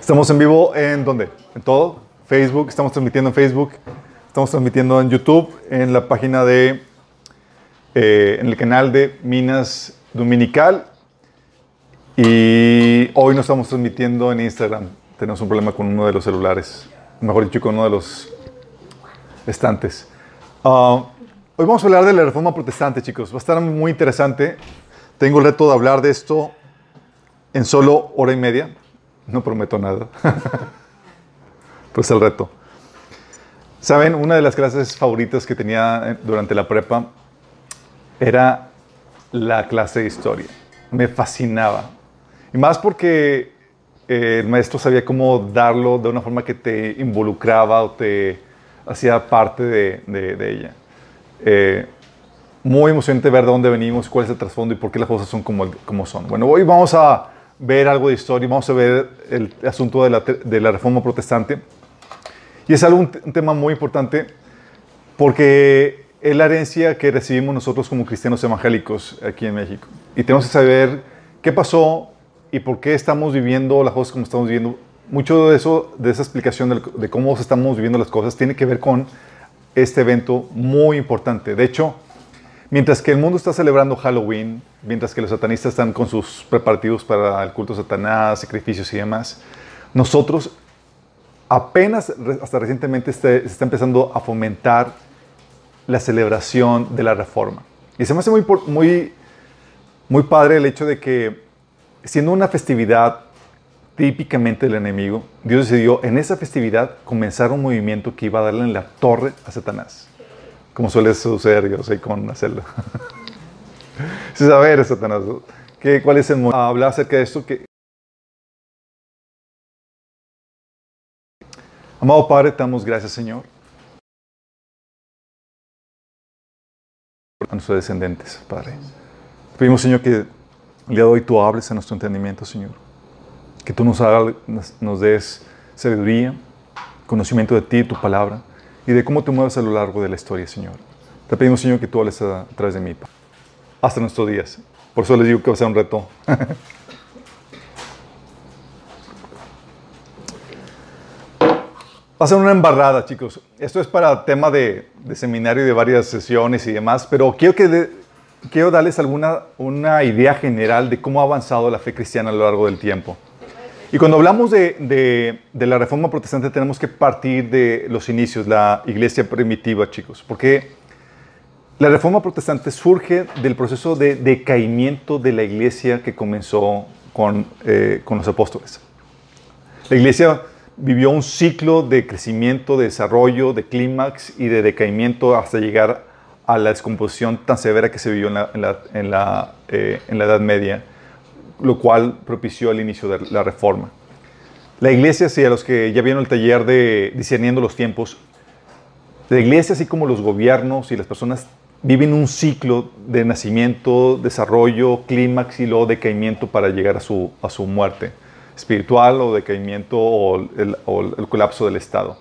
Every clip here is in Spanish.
Estamos en vivo en dónde? En todo. Facebook, estamos transmitiendo en Facebook, estamos transmitiendo en YouTube, en la página de, eh, en el canal de Minas Dominical. Y hoy no estamos transmitiendo en Instagram. Tenemos un problema con uno de los celulares, mejor dicho, con uno de los estantes. Ah, hoy vamos a hablar de la reforma protestante, chicos. Va a estar muy interesante. Tengo el reto de hablar de esto en solo hora y media. No prometo nada. Pero es el reto. Saben, una de las clases favoritas que tenía durante la prepa era la clase de historia. Me fascinaba. Y más porque eh, el maestro sabía cómo darlo de una forma que te involucraba o te hacía parte de, de, ella. Eh, muy emocionante ver de dónde venimos, cuál es el trasfondo y por qué las cosas son como, como son. Bueno, hoy vamos a ver algo de historia, vamos a ver el asunto de la, reforma protestante. Y es algo, un, tema muy importante porque es la herencia que recibimos nosotros como cristianos evangélicos aquí en México. Y tenemos que saber qué pasó y por qué estamos viviendo las cosas como estamos viviendo. Mucho de eso, de esa explicación de, de cómo estamos viviendo las cosas, tiene que ver con este evento muy importante. De hecho, Mientras que el mundo está celebrando Halloween, mientras que los satanistas están con sus preparativos para el culto a Satanás, sacrificios y demás, nosotros apenas, hasta recientemente, se está empezando a fomentar la celebración de la reforma. Y se me hace muy, muy, muy padre el hecho de que, siendo una festividad típicamente del enemigo, Dios decidió en esa festividad comenzar un movimiento que iba a darle en la torre a Satanás como suele suceder, yo sé, con hacerlo. Sin saber, Satanás, ¿qué, ¿cuál es el motivo? Hablar acerca de esto que... Amado Padre, te damos gracias, Señor. A nuestros descendientes, Padre. Pedimos, Señor, que el día de hoy tú hables a nuestro entendimiento, Señor. Que tú nos, hagas, nos des sabiduría, conocimiento de ti tu palabra y de cómo te mueves a lo largo de la historia, Señor. Te pedimos, Señor, que tú hables a través de mí, hasta nuestros días. Por eso les digo que va a ser un reto. Va a ser una embarrada, chicos. Esto es para tema de, seminario y de varias sesiones y demás, pero quiero, que quiero darles alguna una idea general de cómo ha avanzado la fe cristiana a lo largo del tiempo. Y cuando hablamos de, la reforma protestante tenemos que partir de los inicios, la iglesia primitiva, chicos, porque la reforma protestante surge del proceso de decaimiento de la iglesia que comenzó con, eh, con los apóstoles. La iglesia vivió un ciclo de crecimiento, de desarrollo, de clímax y de decaimiento hasta llegar a la descomposición tan severa que se vivió en la, en la, eh, en la Edad Media lo cual propició el inicio de la reforma. La iglesia, sí, a los que ya vieron el taller de discerniendo los tiempos, la iglesia, así como los gobiernos y las personas, viven un ciclo de nacimiento, desarrollo, clímax y luego decaimiento para llegar a su, a su muerte espiritual o decaimiento o el, el colapso del Estado.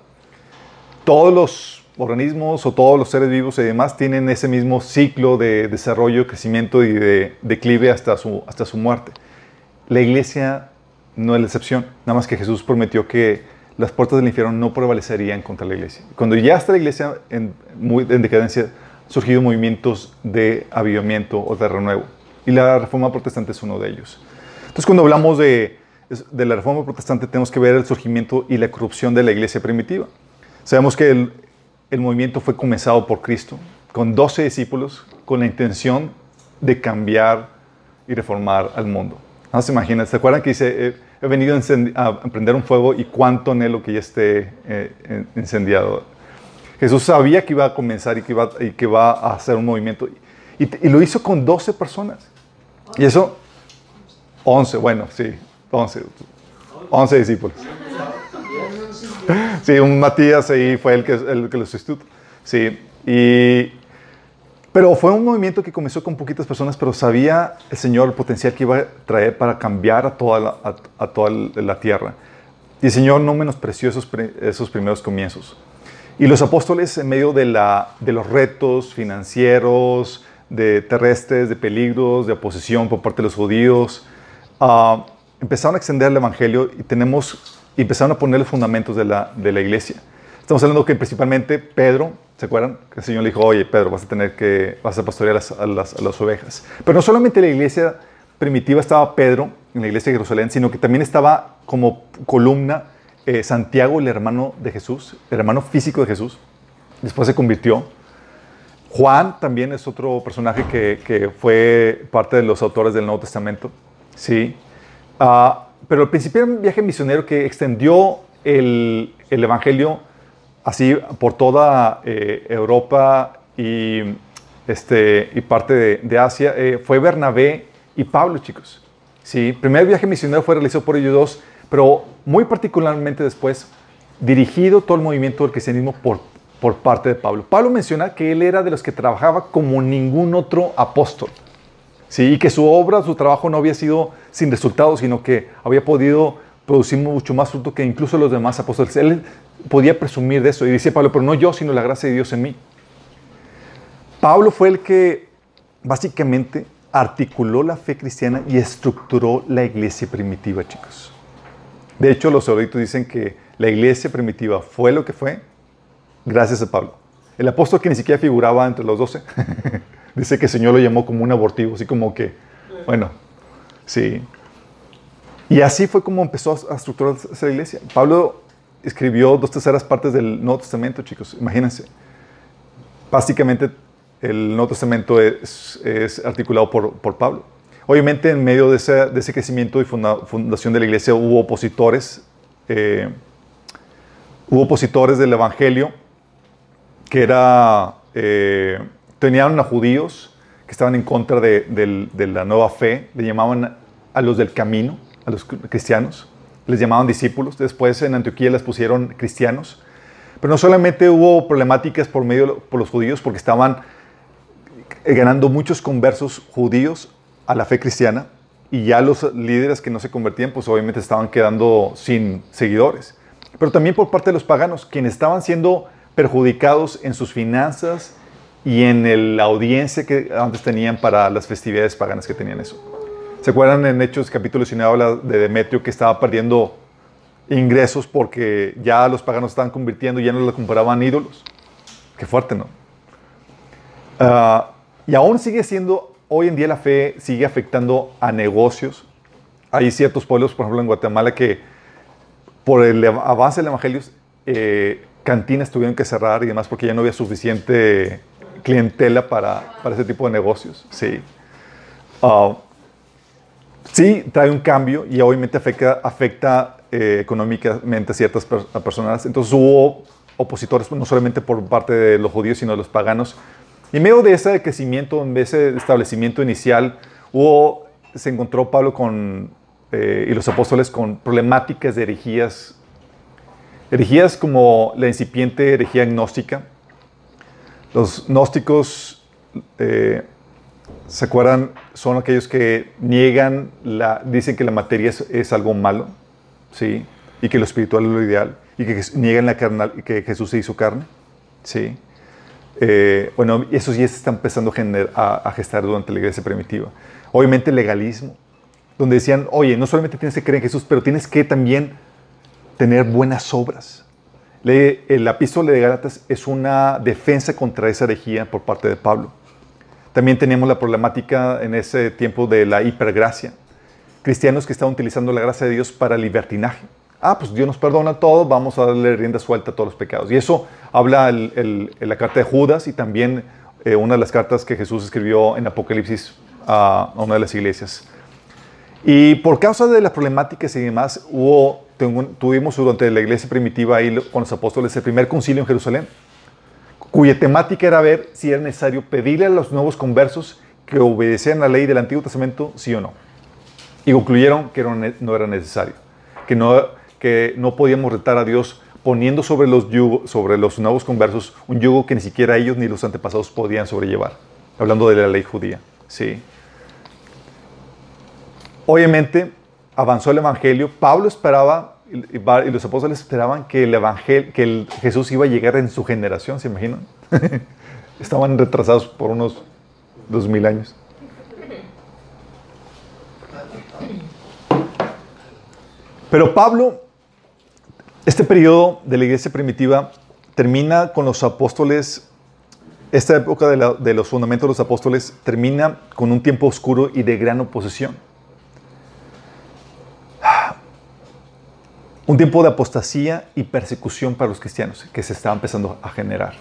Todos los organismos o todos los seres vivos y demás tienen ese mismo ciclo de desarrollo, crecimiento y de declive hasta su, hasta su muerte. La iglesia no es la excepción, nada más que Jesús prometió que las puertas del infierno no prevalecerían contra la iglesia. Cuando ya está la iglesia en, muy, en decadencia, han movimientos de avivamiento o de renuevo. Y la reforma protestante es uno de ellos. Entonces, cuando hablamos de, de la reforma protestante, tenemos que ver el surgimiento y la corrupción de la iglesia primitiva. Sabemos que el, el movimiento fue comenzado por Cristo, con 12 discípulos, con la intención de cambiar y reformar al mundo. No se imaginan, ¿se acuerdan que dice, he venido a prender un fuego y cuánto anhelo que ya esté eh, incendiado? Jesús sabía que iba a comenzar y que iba, y que iba a hacer un movimiento y, lo hizo con 12 personas. Y eso, 11, bueno, sí, 11, 11 discípulos. Sí, un Matías ahí fue el que, el que lo sustituyó. Sí, y pero fue un movimiento que comenzó con poquitas personas, pero sabía el Señor el potencial que iba a traer para cambiar a toda la, tierra. Y el Señor no menospreció esos, esos primeros comienzos. Y los apóstoles, en medio de, los retos financieros, de terrestres, de peligros, de oposición por parte de los judíos. Ah, empezaron a extender el Evangelio y tenemos, empezaron a poner los fundamentos de la iglesia. Estamos hablando que principalmente Pedro, ¿se acuerdan? Que el Señor le dijo, oye, Pedro, vas a tener que, vas a pastorear a las, a las ovejas. Pero no solamente la iglesia primitiva estaba Pedro en la iglesia de Jerusalén, sino que también estaba como columna eh, Santiago, el hermano de Jesús, el hermano físico de Jesús. Después se convirtió. Juan también es otro personaje que, que fue parte de los autores del Nuevo Testamento. Sí. Ah, pero el principal viaje misionero que extendió el, el Evangelio así por toda eh, Europa y, este, y parte de, Asia eh, fue Bernabé y Pablo, chicos. Sí, el primer viaje misionero fue realizado por ellos dos, pero muy particularmente después dirigido todo el movimiento del cristianismo por, por parte de Pablo. Pablo menciona que él era de los que trabajaba como ningún otro apóstol. Sí, y que su obra, su trabajo no había sido sin resultados, sino que había podido producir mucho más fruto que incluso los demás apóstoles. Él podía presumir de eso y dice Pablo, pero no yo, sino la gracia de Dios en mí. Pablo fue el que básicamente articuló la fe cristiana y estructuró la iglesia primitiva, chicos. De hecho, los eruditos dicen que la iglesia primitiva fue lo que fue gracias a Pablo. El apóstol que ni siquiera figuraba entre los doce, dice que el Señor lo llamó como un abortivo, así como que, bueno, sí. Y así fue como empezó a estructurar esa iglesia. Pablo escribió dos terceras partes del Nuevo Testamento, chicos, imagínense. Básicamente el Nuevo Testamento es, articulado por, por, Pablo. Obviamente en medio de ese, de ese crecimiento y fundación de la iglesia hubo opositores, eh, hubo opositores del Evangelio que era, eh, tenían a judíos que estaban en contra de, de la nueva fe, le llamaban a los del camino, a los cristianos, les llamaban discípulos, después en Antioquía les pusieron cristianos, pero no solamente hubo problemáticas por medio por los judíos porque estaban ganando muchos conversos judíos a la fe cristiana y ya los líderes que no se convertían, pues obviamente estaban quedando sin seguidores. Pero también por parte de los paganos, quienes estaban siendo perjudicados en sus finanzas y en la audiencia que antes tenían para las festividades paganas que tenían eso. ¿Se acuerdan en Hechos capítulo 19 habla de Demetrio que estaba perdiendo ingresos porque ya los paganos estaban convirtiendo y ya no le compraban ídolos? Qué fuerte, ¿no? Uh, y aún sigue siendo, hoy en día la fe sigue afectando a negocios. Hay ciertos pueblos, por ejemplo en Guatemala, que por el avance del Evangelio, eh, cantinas tuvieron que cerrar y demás porque ya no había suficiente clientela para, para ese tipo de negocios. Sí. Uh, sí, trae un cambio y obviamente afecta, eh, económicamente a ciertas personas. Entonces hubo opositores no solamente por parte de los judíos, sino de los paganos, y en medio de ese crecimiento, de ese establecimiento inicial, hubo, se encontró Pablo con, eh, y los apóstoles con problemáticas de herejías, herejías como la incipiente herejía gnóstica. Los gnósticos, eh, ¿se acuerdan? Son aquellos que niegan, la, dicen que la materia es, algo malo, ¿sí? Y que lo espiritual es lo ideal, y que niegan la carnal, que Jesús se hizo carne, ¿sí? Eh, bueno, eso ya se está empezando a, gestar durante la iglesia primitiva. Obviamente legalismo, donde decían, oye, no solamente tienes que creer en Jesús, pero tienes que también tener buenas obras. El epístola de Gálatas es una defensa contra esa herejía por parte de Pablo. También teníamos la problemática en ese tiempo de la hipergracia. Cristianos que estaban utilizando la gracia de Dios para libertinaje ah, pues Dios nos perdona todo, vamos a darle rienda suelta a todos los pecados. Y eso habla en la carta de Judas y también eh, una de las cartas que Jesús escribió en Apocalipsis a, una de las iglesias. Y por causa de las problemáticas y demás, hubo, tuvimos durante la iglesia primitiva ahí con los apóstoles el primer concilio en Jerusalén, cuya temática era ver si era necesario pedirle a los nuevos conversos que obedecieran la ley del Antiguo Testamento, sí o no. Y concluyeron que no era necesario, que no que no podíamos retar a Dios poniendo sobre los, sobre los nuevos conversos un yugo que ni siquiera ellos ni los antepasados podían sobrellevar. Hablando de la ley judía. Sí. Obviamente, avanzó el Evangelio. Pablo esperaba, y los apóstoles esperaban que el Evangelio, que Jesús iba a llegar en su generación, ¿se imaginan? Estaban retrasados por unos dos mil años. Pero Pablo, este periodo de la iglesia primitiva termina con los apóstoles, esta época de los fundamentos de los apóstoles termina con un tiempo oscuro y de gran oposición. Un tiempo de apostasía y persecución para los cristianos que se estaba empezando a generar.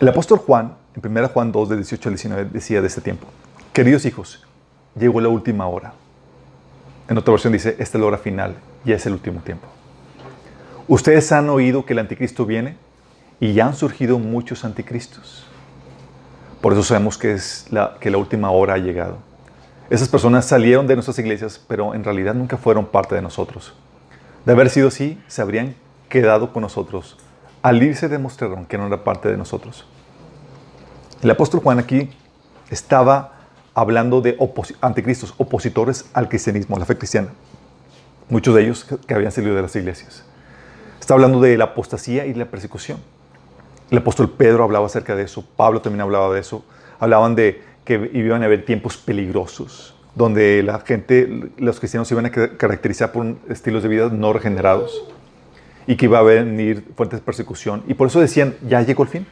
El apóstol Juan, en 1 Juan 2, de 18 al 19, decía de este tiempo, queridos hijos, llegó la última hora. En otra versión dice, esta es la hora final, ya es el último tiempo. Ustedes han oído que el anticristo viene y ya han surgido muchos anticristos. Por eso sabemos que, es que la última hora ha llegado. Esas personas salieron de nuestras iglesias, pero en realidad nunca fueron parte de nosotros. De haber sido así, se habrían quedado con nosotros. Al irse demostraron que no era parte de nosotros. El apóstol Juan aquí estaba hablando de anticristos, opositores al cristianismo, a la fe cristiana. Muchos de ellos que habían salido de las iglesias. Está hablando de la apostasía y la persecución. El apóstol Pedro hablaba acerca de eso, Pablo también hablaba de eso. Hablaban de que iban a haber tiempos peligrosos, donde la gente, los cristianos se iban a ca- caracterizar por estilos de vida no regenerados y que iba a venir fuentes de persecución. Y por eso decían, ya llegó el fin.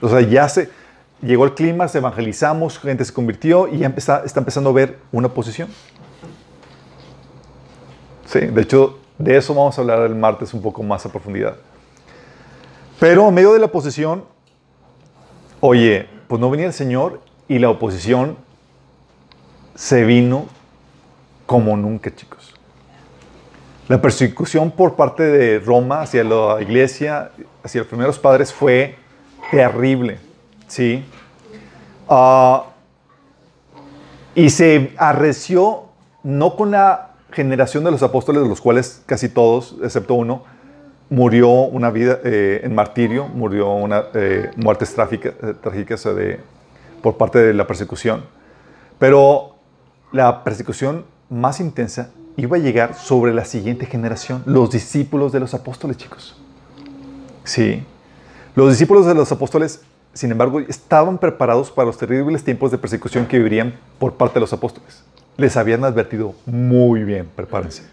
O sea, ya se llegó el clima, se evangelizamos, gente se convirtió y ya empeza- está empezando a ver una oposición. Sí, de hecho, de eso vamos a hablar el martes un poco más a profundidad. Pero en medio de la oposición, oye, pues no venía el Señor y la oposición se vino como nunca, chicos. La persecución por parte de Roma hacia la iglesia, hacia los primeros padres, fue terrible, ¿sí? Ah, y se arreció no con la generación de los apóstoles, de los cuales casi todos, excepto uno, murió una vida eh, en martirio, murió una eh, muertes eh, trágicas de- por parte de la persecución. Pero la persecución más intensa iba a llegar sobre la siguiente generación, los discípulos de los apóstoles, chicos. Sí. Los discípulos de los apóstoles, sin embargo, estaban preparados para los terribles tiempos de persecución que vivirían por parte de los apóstoles. Les habían advertido muy bien, prepárense.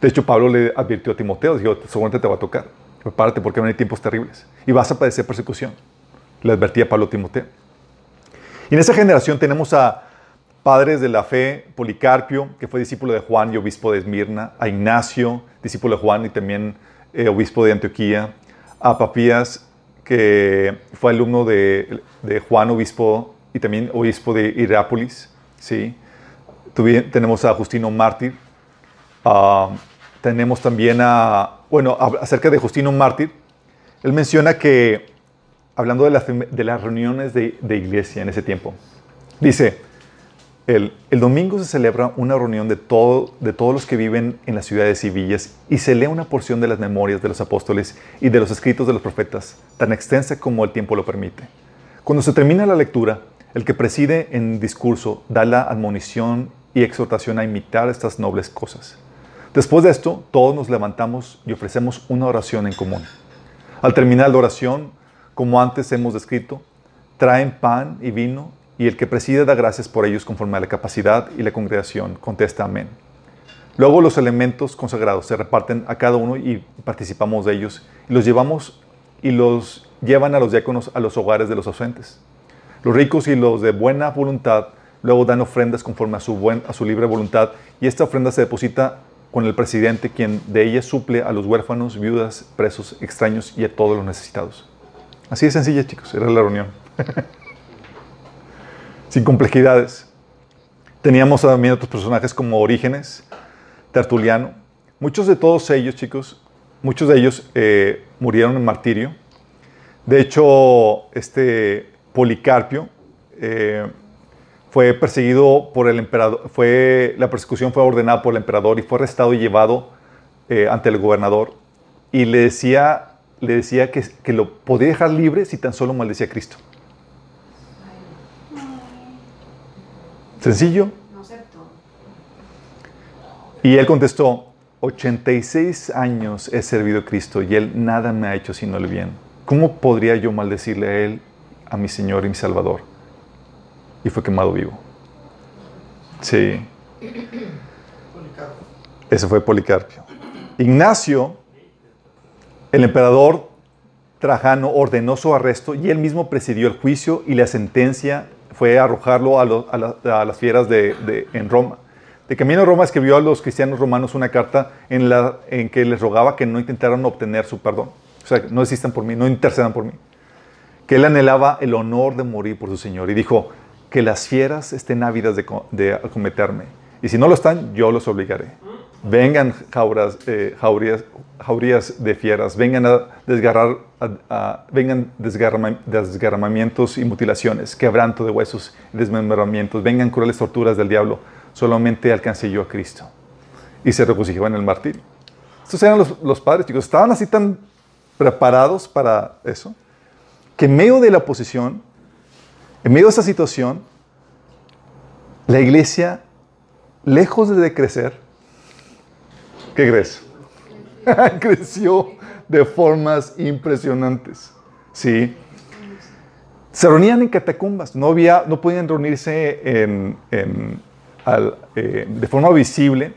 De hecho, Pablo le advirtió a Timoteo, dijo, seguramente te va a tocar. Prepárate porque van a haber tiempos terribles y vas a padecer persecución. Le advertía Pablo a Timoteo. Y en esa generación tenemos a padres de la fe, Policarpio, que fue discípulo de Juan y obispo de Esmirna, a Ignacio, discípulo de Juan y también eh, obispo de Antioquía, a Papías, que fue alumno de, Juan, obispo y también obispo de Irápolis, ¿sí? Tenemos a Justino Mártir, tenemos también a, bueno, acerca de Justino Mártir, él menciona que, hablando de, las de las reuniones de, de iglesia en ese tiempo, dice, el, el domingo se celebra una reunión de, todo, de todos los que viven en las ciudades y villas y se lee una porción de las memorias de los apóstoles y de los escritos de los profetas, tan extensa como el tiempo lo permite. Cuando se termina la lectura, el que preside en discurso da la admonición y exhortación a imitar estas nobles cosas. Después de esto, todos nos levantamos y ofrecemos una oración en común. Al terminar la oración, como antes hemos descrito, traen pan y vino y el que preside da gracias por ellos conforme a la capacidad y la congregación contesta amén. Luego los elementos consagrados se reparten a cada uno y participamos de ellos y los llevamos y los llevan a los diáconos a los hogares de los ausentes. Los ricos y los de buena voluntad luego dan ofrendas conforme a su, buen, a su libre voluntad y esta ofrenda se deposita con el presidente, quien de ella suple a los huérfanos, viudas, presos, extraños y a todos los necesitados. Así de sencilla, chicos, era la reunión. Sin complejidades. Teníamos también otros personajes como Orígenes, Tertuliano. Muchos de todos ellos, chicos, muchos de ellos eh, murieron en martirio. De hecho, este Policarpio eh, fue perseguido por el emperador, fue, la persecución fue ordenada por el emperador y fue arrestado y llevado eh, ante el gobernador y le decía, le decía que, que lo podía dejar libre si tan solo maldecía a Cristo. Sencillo. No acepto. Y él contestó, 86 años he servido a Cristo y él nada me ha hecho sino el bien. ¿Cómo podría yo maldecirle a él a mi Señor y mi Salvador. Y fue quemado vivo. Sí. Ese fue Policarpio. Ignacio, el emperador Trajano, ordenó su arresto y él mismo presidió el juicio y la sentencia fue arrojarlo a, las fieras de, en Roma. De camino a Roma escribió a los cristianos romanos una carta en, la, en que les rogaba que no intentaran obtener su perdón. O sea, no existan por mí, no intercedan por mí. Que él anhelaba el honor de morir por su Señor. Y dijo, que las fieras estén ávidas de, de acometerme. Y si no lo están, yo los obligaré. Vengan jauras, eh, jaurías, de fieras, vengan a desgarrar, vengan desgarramientos y mutilaciones, quebranto de huesos y desmembramientos, vengan crueles torturas del diablo, solamente alcancé yo a Cristo. Y se regocijó en el martirio. Estos eran los, los padres, chicos, estaban así tan preparados para eso, que en medio de la oposición, en medio de esta situación, la iglesia, lejos de crecer, ¿qué crees? Creció de formas impresionantes. Sí. Se reunían en catacumbas, no, había, no podían reunirse eh, de forma visible,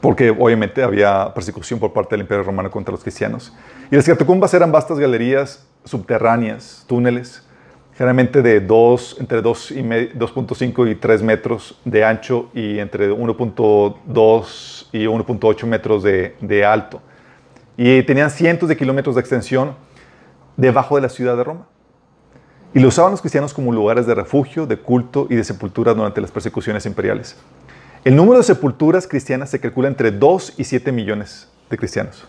porque obviamente había persecución por parte del Imperio Romano contra los cristianos. Y las catacumbas eran vastas galerías subterráneas, túneles, generalmente de 2, entre 2.5 y 3 metros de ancho y entre 1.2 y 1.8 metros de, de, alto. Y tenían cientos de kilómetros de extensión debajo de la ciudad de Roma. Y lo usaban los cristianos como lugares de refugio, de culto y de sepultura durante las persecuciones imperiales. El número de sepulturas cristianas se calcula entre 2 y 7 millones de cristianos.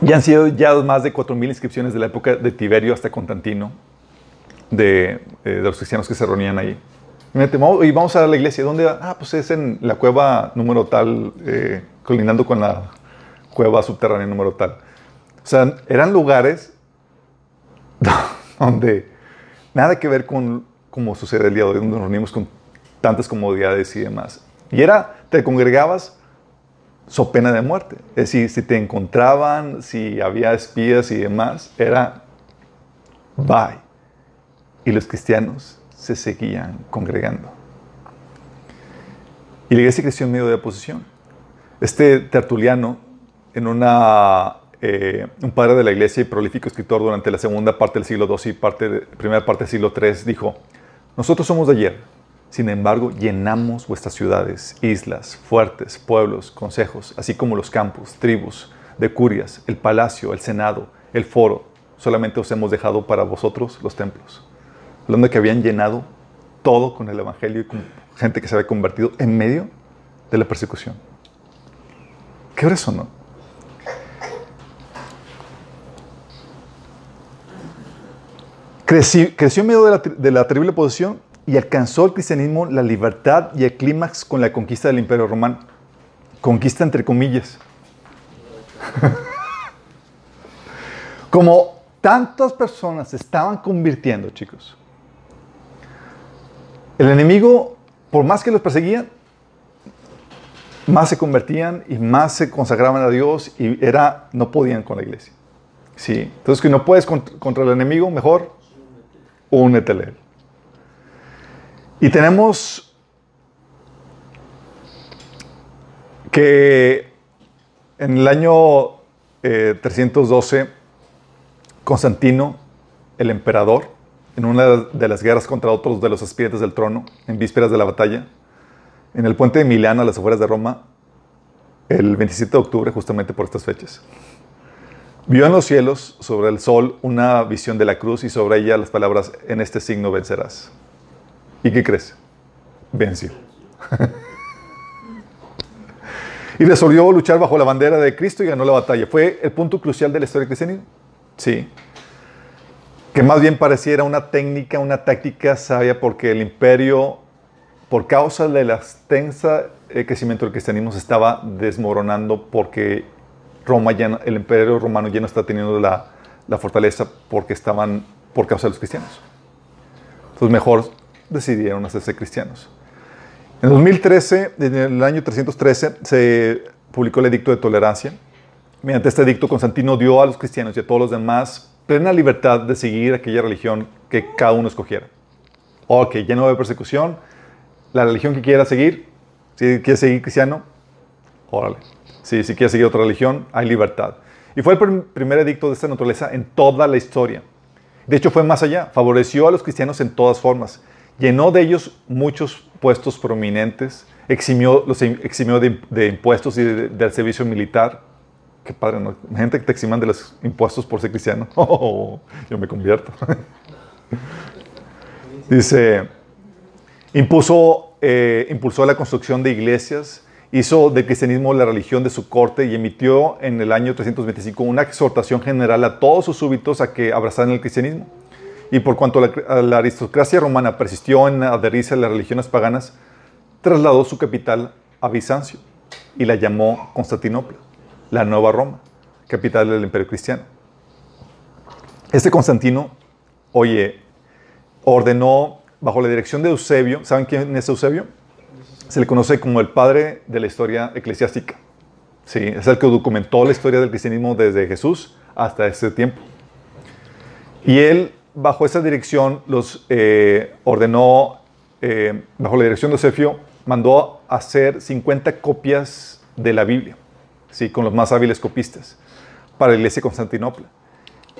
Ya han sido ya más de 4.000 inscripciones de la época de Tiberio hasta Constantino, de, eh, de los cristianos que se reunían ahí. Y vamos a la iglesia. ¿Dónde? Ah, pues es en la cueva número tal, eh, colinando con la cueva subterránea número tal. O sea, eran lugares donde nada que ver con como sucede el día de hoy, donde nos reunimos con tantas comodidades y demás. Y era, te congregabas so pena de muerte. Es decir, si te encontraban, si había espías y demás, era bye. Y los cristianos se seguían congregando. Y la iglesia creció en medio de oposición. Este tertuliano, en una, eh, un padre de la iglesia y prolífico escritor durante la segunda parte del siglo II y parte primera parte del siglo III, dijo, nosotros somos de ayer, sin embargo, llenamos vuestras ciudades, islas, fuertes, pueblos, consejos, así como los campos, tribus, de curias, el palacio, el senado, el foro. Solamente os hemos dejado para vosotros los templos. Hablando de que habían llenado todo con el Evangelio y con gente que se había convertido en medio de la persecución. ¿Qué hora no? creció en medio de la, de la terrible posición y alcanzó el cristianismo la libertad y el clímax con la conquista del Imperio Romano. Conquista entre comillas. Como tantas personas se estaban convirtiendo, chicos. El enemigo, por más que los perseguían, más se convertían y más se consagraban a Dios y era, no podían con la iglesia. Sí. Entonces, que no puedes contra el enemigo, mejor únete a él. Y tenemos que en el año 312, eh, Constantino, el emperador, en una de las guerras contra otros de los aspirantes del trono, en vísperas de la batalla, en el puente de Milán, a las afueras de Roma, el 27 de octubre, justamente por estas fechas, vio en los cielos, sobre el sol, una visión de la cruz y sobre ella las palabras, en este signo vencerás. ¿Y qué crees? Venció. y resolvió luchar bajo la bandera de Cristo y ganó la batalla. Fue el punto crucial de la historia cristianismo. Sí. Que más bien pareciera una técnica, una táctica sabia, porque el imperio, por causa de la extensa eh, crecimiento del cristianismo, se estaba desmoronando porque Roma ya el imperio romano ya no está teniendo la, la fortaleza porque estaban por causa de los cristianos. Entonces mejor decidieron hacerse cristianos. En 2013, en el año 313, se publicó el Edicto de Tolerancia, mediante este edicto, Constantino dio a los cristianos y a todos los demás plena libertad de seguir aquella religión que cada uno escogiera. Ok, ya no hay persecución, la religión que quiera seguir, si quiere seguir cristiano, órale. Si, si quiere seguir otra religión, hay libertad. Y fue el primer edicto de esta naturaleza en toda la historia. De hecho, fue más allá. Favoreció a los cristianos en todas formas. Llenó de ellos muchos puestos prominentes. Eximió, los eximió de, impuestos y del servicio militar. Qué padre, ¿no? Gente que te eximan de los impuestos por ser cristiano. Oh, yo me convierto. Dice, impuso, eh, impulsó la construcción de iglesias hizo del cristianismo la religión de su corte y emitió en el año 325 una exhortación general a todos sus súbitos a que abrazaran el cristianismo. Y por cuanto la, aristocracia romana persistió en adherirse a las religiones paganas, trasladó su capital a Bizancio y la llamó Constantinopla, la nueva Roma, capital del imperio cristiano. Este Constantino, oye, ordenó bajo la dirección de Eusebio, ¿saben quién es Eusebio? se le conoce como el padre de la historia eclesiástica. Sí, es el que documentó la historia del cristianismo desde Jesús hasta ese tiempo. Y él, bajo esa dirección, los eh, ordenó, eh, bajo la dirección de Eusebio, mandó hacer 50 copias de la Biblia, ¿sí? con los más hábiles copistas, para la iglesia de Constantinopla.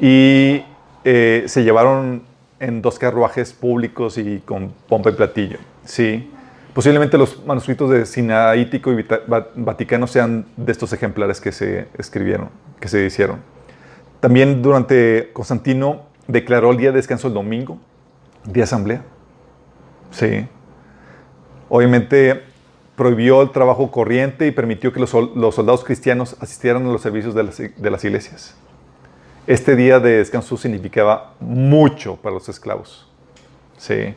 Y eh, se llevaron en dos carruajes públicos y con pompa y platillo. ¿sí? Posiblemente los manuscritos de Sinaítico y Vaticano sean de estos ejemplares que se escribieron, que se hicieron. También durante Constantino declaró el día de descanso el domingo, día de asamblea. Sí. Obviamente prohibió el trabajo corriente y permitió que los, soldados cristianos asistieran a los servicios de las, de las iglesias. Este día de descanso significaba mucho para los esclavos. Sí.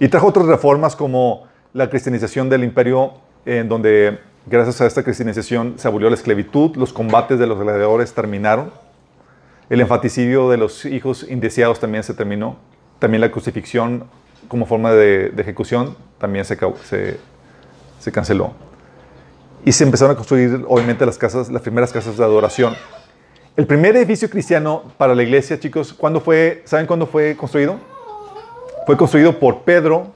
Y trajo otras reformas como la cristianización del imperio, en donde gracias a esta cristianización se abolió la esclavitud, los combates de los gladiadores terminaron, el enfanticidio de los hijos indeseados también se terminó, también la crucifixión como forma de, ejecución también se, se, se, canceló. Y se empezaron a construir, obviamente, las, casas, las primeras casas de adoración. El primer edificio cristiano para la iglesia, chicos, ¿cuándo fue, ¿saben cuándo fue construido? Fue construido por Pedro,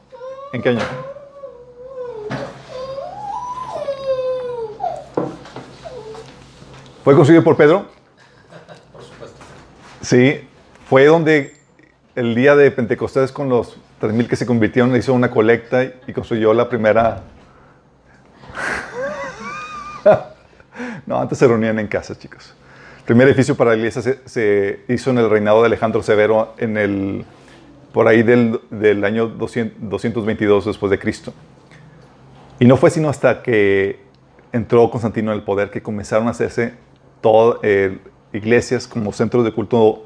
¿en qué año? ¿Fue construido por Pedro? Sí, fue donde el día de Pentecostés con los 3.000 que se convirtieron hizo una colecta y construyó la primera... no, antes se reunían en casa, chicos. El primer edificio para la iglesia se, hizo en el reinado de Alejandro Severo en el, por ahí del, del año 222 después de Cristo. Y no fue sino hasta que entró Constantino en el poder que comenzaron a hacerse todas eh, iglesias como centros de culto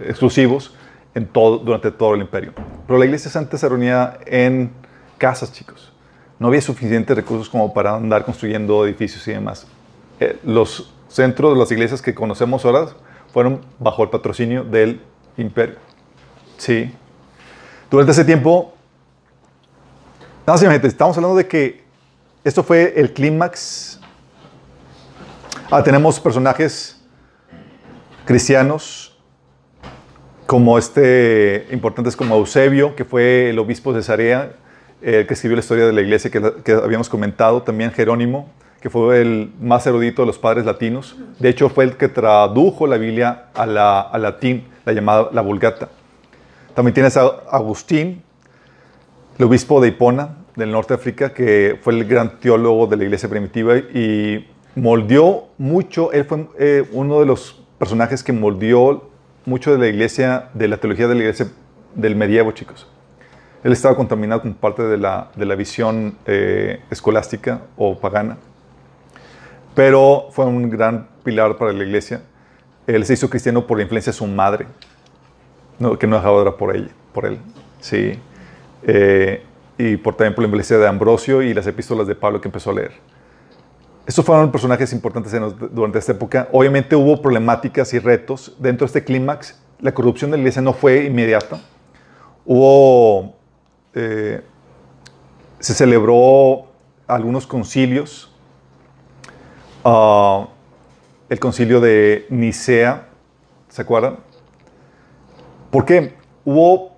exclusivos en todo, durante todo el imperio. Pero la iglesia antes se reunía en casas, chicos. No había suficientes recursos como para andar construyendo edificios y demás. Eh, los centros de las iglesias que conocemos ahora fueron bajo el patrocinio del imperio. Sí. Durante ese tiempo, estamos hablando de que esto fue el clímax Ah, tenemos personajes cristianos como este, importantes como Eusebio, que fue el obispo de Cesarea, el que escribió la historia de la iglesia que, habíamos comentado, también Jerónimo, que fue el más erudito de los padres latinos. De hecho, fue el que tradujo la Biblia a la, latín, la llamada la Vulgata. También tienes a Agustín, el obispo de Hipona, del norte de África, que fue el gran teólogo de la iglesia primitiva y moldeó mucho, él fue eh, uno de los personajes que moldeó mucho de la iglesia, de la teología de la iglesia del medievo, chicos. Él estaba contaminado con parte de la, de la visión eh, escolástica o pagana, pero fue un gran pilar para la iglesia. Él se hizo cristiano por la influencia de su madre, que no dejaba de orar por, ella, por él. Sí. Eh, y por, también por la influencia de Ambrosio y las epístolas de Pablo que empezó a leer. Estos fueron personajes importantes durante esta época. Obviamente hubo problemáticas y retos. Dentro de este clímax, la corrupción de la iglesia no fue inmediata. Hubo, eh, se celebró algunos concilios. Ah, el concilio de Nicea, ¿se acuerdan? ¿Por qué? Hubo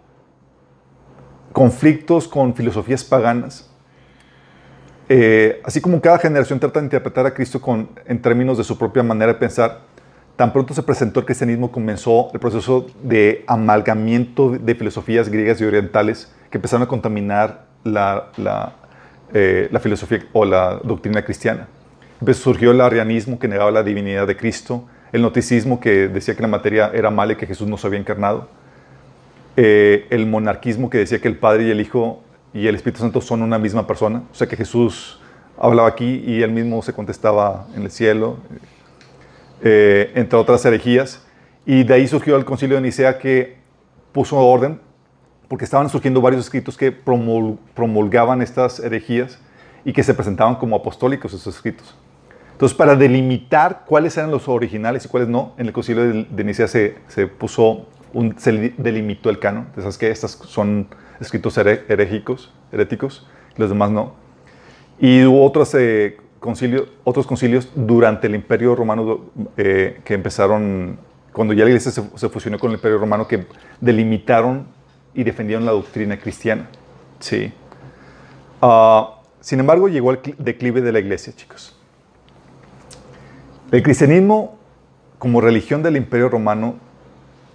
conflictos con filosofías paganas. Eh, así como cada generación trata de interpretar a Cristo con, en términos de su propia manera de pensar, tan pronto se presentó el cristianismo, comenzó el proceso de amalgamiento de filosofías griegas y orientales que empezaron a contaminar la, la, eh, la filosofía o la doctrina cristiana. Entonces surgió el arianismo que negaba la divinidad de Cristo, el noticismo que decía que la materia era mala y que Jesús no se había encarnado, eh, el monarquismo que decía que el Padre y el Hijo y el Espíritu Santo son una misma persona, o sea que Jesús hablaba aquí y él mismo se contestaba en el cielo, eh, entre otras herejías. Y de ahí surgió el concilio de Nicea que puso orden, porque estaban surgiendo varios escritos que promulgaban estas herejías y que se presentaban como apostólicos esos escritos. Entonces, para delimitar cuáles eran los originales y cuáles no, en el concilio de, Nicea se, puso un, se delimitó el canon. Sabes que estas son escritos heréticos, los demás no. Y hubo otros, eh, concilios, otros concilios durante el Imperio Romano eh, que empezaron, cuando ya la iglesia se, fusionó con el Imperio Romano, que delimitaron y defendieron la doctrina cristiana. Sí. Ah, sin embargo, llegó el declive de la iglesia, chicos. El cristianismo, como religión del Imperio Romano,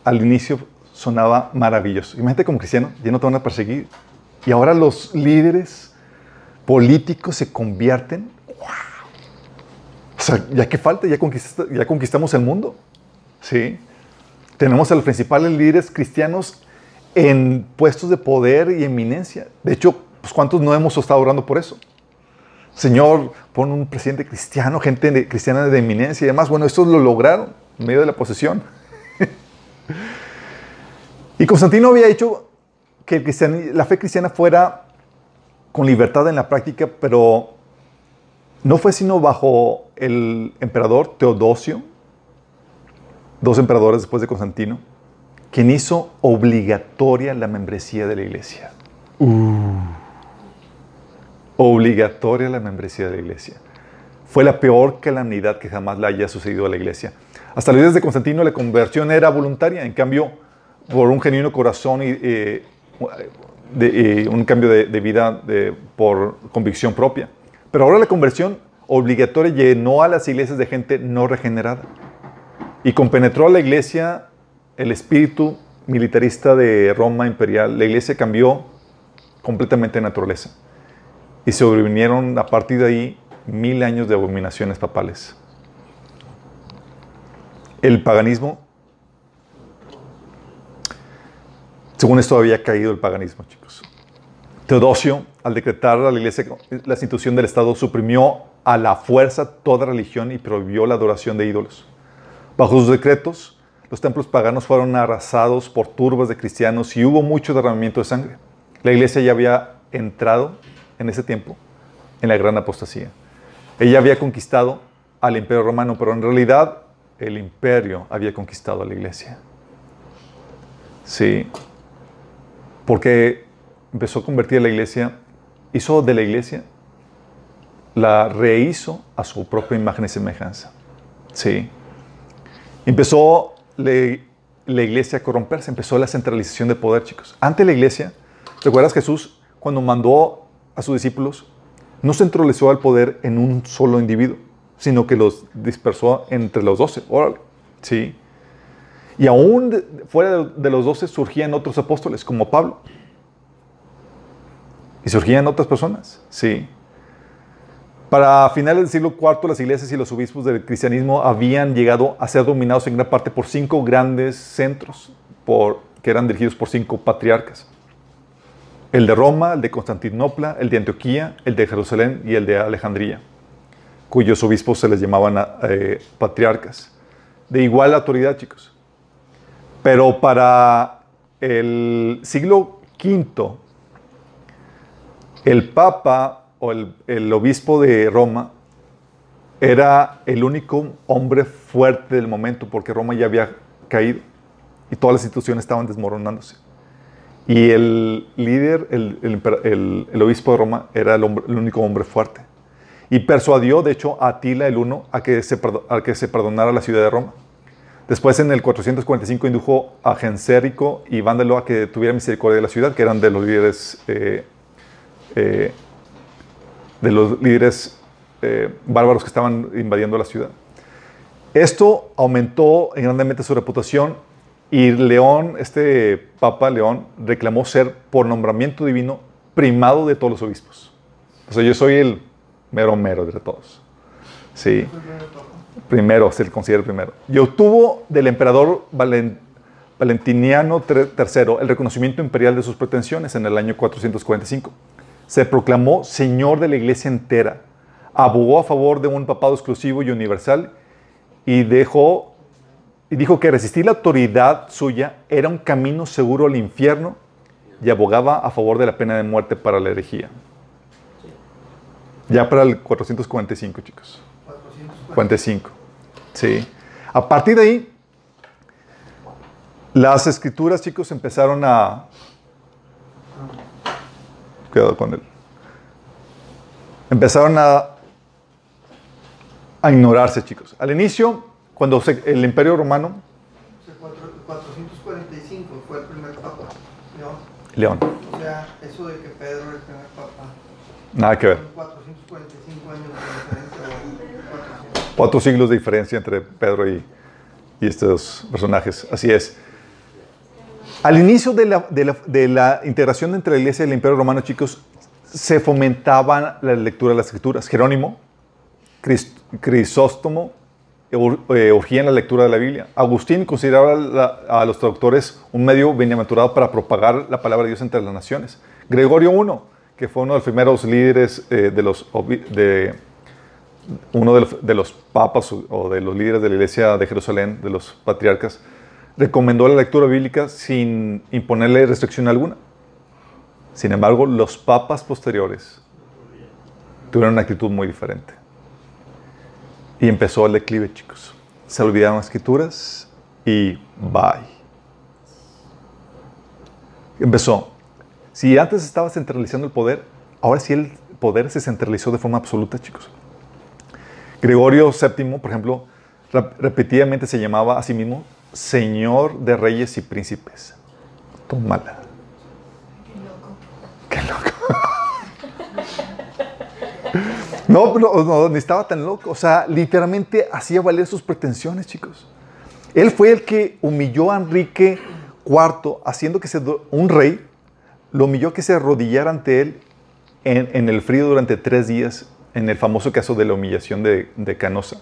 al inicio sonaba maravilloso. Imagínate como cristiano, ya no te van a perseguir. Y ahora los líderes políticos se convierten. ¡Wow! O sea, ya que falta, ya, conquistamos el mundo. ¿Sí? Tenemos a los principales líderes cristianos en puestos de poder y eminencia. De hecho, pues, ¿cuántos no hemos estado orando por eso? Señor, pon un presidente cristiano, gente cristiana de eminencia y demás. Bueno, estos lo lograron en medio de la posesión. y Constantino había hecho que la fe cristiana fuera con libertad en la práctica, pero no fue sino bajo el emperador Teodosio, dos emperadores después de Constantino, quien hizo obligatoria la membresía de la iglesia. Uh. Obligatoria la membresía de la iglesia. Fue la peor calamidad que jamás le haya sucedido a la iglesia. Hasta los días de Constantino la conversión era voluntaria, en cambio, por un genuino corazón y eh, de, un cambio de, vida por convicción propia. Pero ahora la conversión obligatoria llenó a las iglesias de gente no regenerada y compenetró a la iglesia el espíritu militarista de Roma imperial. La iglesia cambió completamente de naturaleza y sobrevinieron a partir de ahí mil años de abominaciones papales el paganismo, según esto había caído el paganismo, chicos. Teodosio, al decretar a la iglesia la institución del Estado, suprimió a la fuerza toda religión y prohibió la adoración de ídolos. Bajo sus decretos, los templos paganos fueron arrasados por turbas de cristianos y hubo mucho derramamiento de sangre. La iglesia ya había entrado en ese tiempo en la gran apostasía. Ella había conquistado al imperio romano, pero en realidad el imperio había conquistado a la iglesia. Sí, porque empezó a convertir a la iglesia, hizo de la iglesia, la rehizo a su propia imagen y semejanza. Sí. Empezó la, la iglesia a corromperse, empezó la centralización de poder, chicos. Ante la iglesia, ¿recuerdas Jesús cuando mandó a sus discípulos? No centralizó el poder en un solo individuo sino que los dispersó entre los doce. Órale, sí. Y aún fuera de, los doce surgían otros apóstoles, como Pablo. Y surgían otras personas, sí. Para finales del siglo IV, las iglesias y los obispos del cristianismo habían llegado a ser dominados en gran parte por cinco grandes centros que eran dirigidos por cinco patriarcas. El de Roma, el de Constantinopla, el de Antioquía, el de Jerusalén y el de Alejandría cuyos obispos se les llamaban eh, patriarcas. De igual autoridad, chicos. Pero para el siglo V, el Papa o el, obispo de Roma era el único hombre fuerte del momento porque Roma ya había caído y todas las instituciones estaban desmoronándose. Y el líder, el, obispo de Roma, era el, único hombre fuerte. y persuadió, de hecho, a Atila el Uno a a que se perdonara la ciudad de Roma. Después, en el 445, indujo a Gensérico y Vándalo a que tuviera misericordia de la ciudad, que eran de los líderes, eh, eh, de los líderes eh, bárbaros que estaban invadiendo la ciudad. Esto aumentó grandemente su reputación y León, este Papa León, reclamó ser por nombramiento divino primado de todos los obispos. O sea, yo soy el mero mero de todos. Sí. Primero, se le considera primero. Y obtuvo del emperador Valentiniano III el reconocimiento imperial de sus pretensiones en el año 445. Se proclamó señor de la iglesia entera, abogó a favor de un papado exclusivo y universal y dejó y dijo que resistir la autoridad suya era un camino seguro al infierno y abogaba a favor de la pena de muerte para la herejía. Ya para el 445, chicos. 445. Sí. A partir de ahí, las escrituras, chicos, empezaron a... Cuidado con él. Empezaron a, a ignorarse, chicos. Al inicio, cuando el imperio romano... 445 fue el primer papa, León. León. O sea, eso de que Pedro es el primer papa. Nada que ver. 445 años de diferencia. Cuatro siglos de diferencia entre Pedro y, estos personajes. Así es. Al inicio de la, integración entre la iglesia y el imperio romano, chicos, se fomentaban la lectura de las escrituras. Jerónimo, Crisóstomo, eh, urgía en la lectura de la Biblia. Agustín consideraba a los traductores un medio bienaventurado para propagar la palabra de Dios entre las naciones. Gregorio I, que fue uno de los primeros líderes eh, de los uno de los, papas o de los líderes de la iglesia de Jerusalén, de los patriarcas, recomendó la lectura bíblica sin imponerle restricción alguna. Sin embargo, los papas posteriores tuvieron una actitud muy diferente. Y empezó el declive, chicos. Se olvidaron las escrituras y bye. Empezó. Si antes estaba centralizando el poder, ahora sí el poder se centralizó de forma absoluta, chicos. Gregorio VII, por ejemplo, repetidamente se llamaba a sí mismo Señor de Reyes y Príncipes. Tómala. Qué loco. No, no, no, ni estaba tan loco. O sea, literalmente hacía valer sus pretensiones, chicos. Él fue el que humilló a Enrique IV, haciendo que se, un rey, lo humilló que se arrodillara ante él en, el frío durante tres días, en el famoso caso de la humillación de, de Canosa.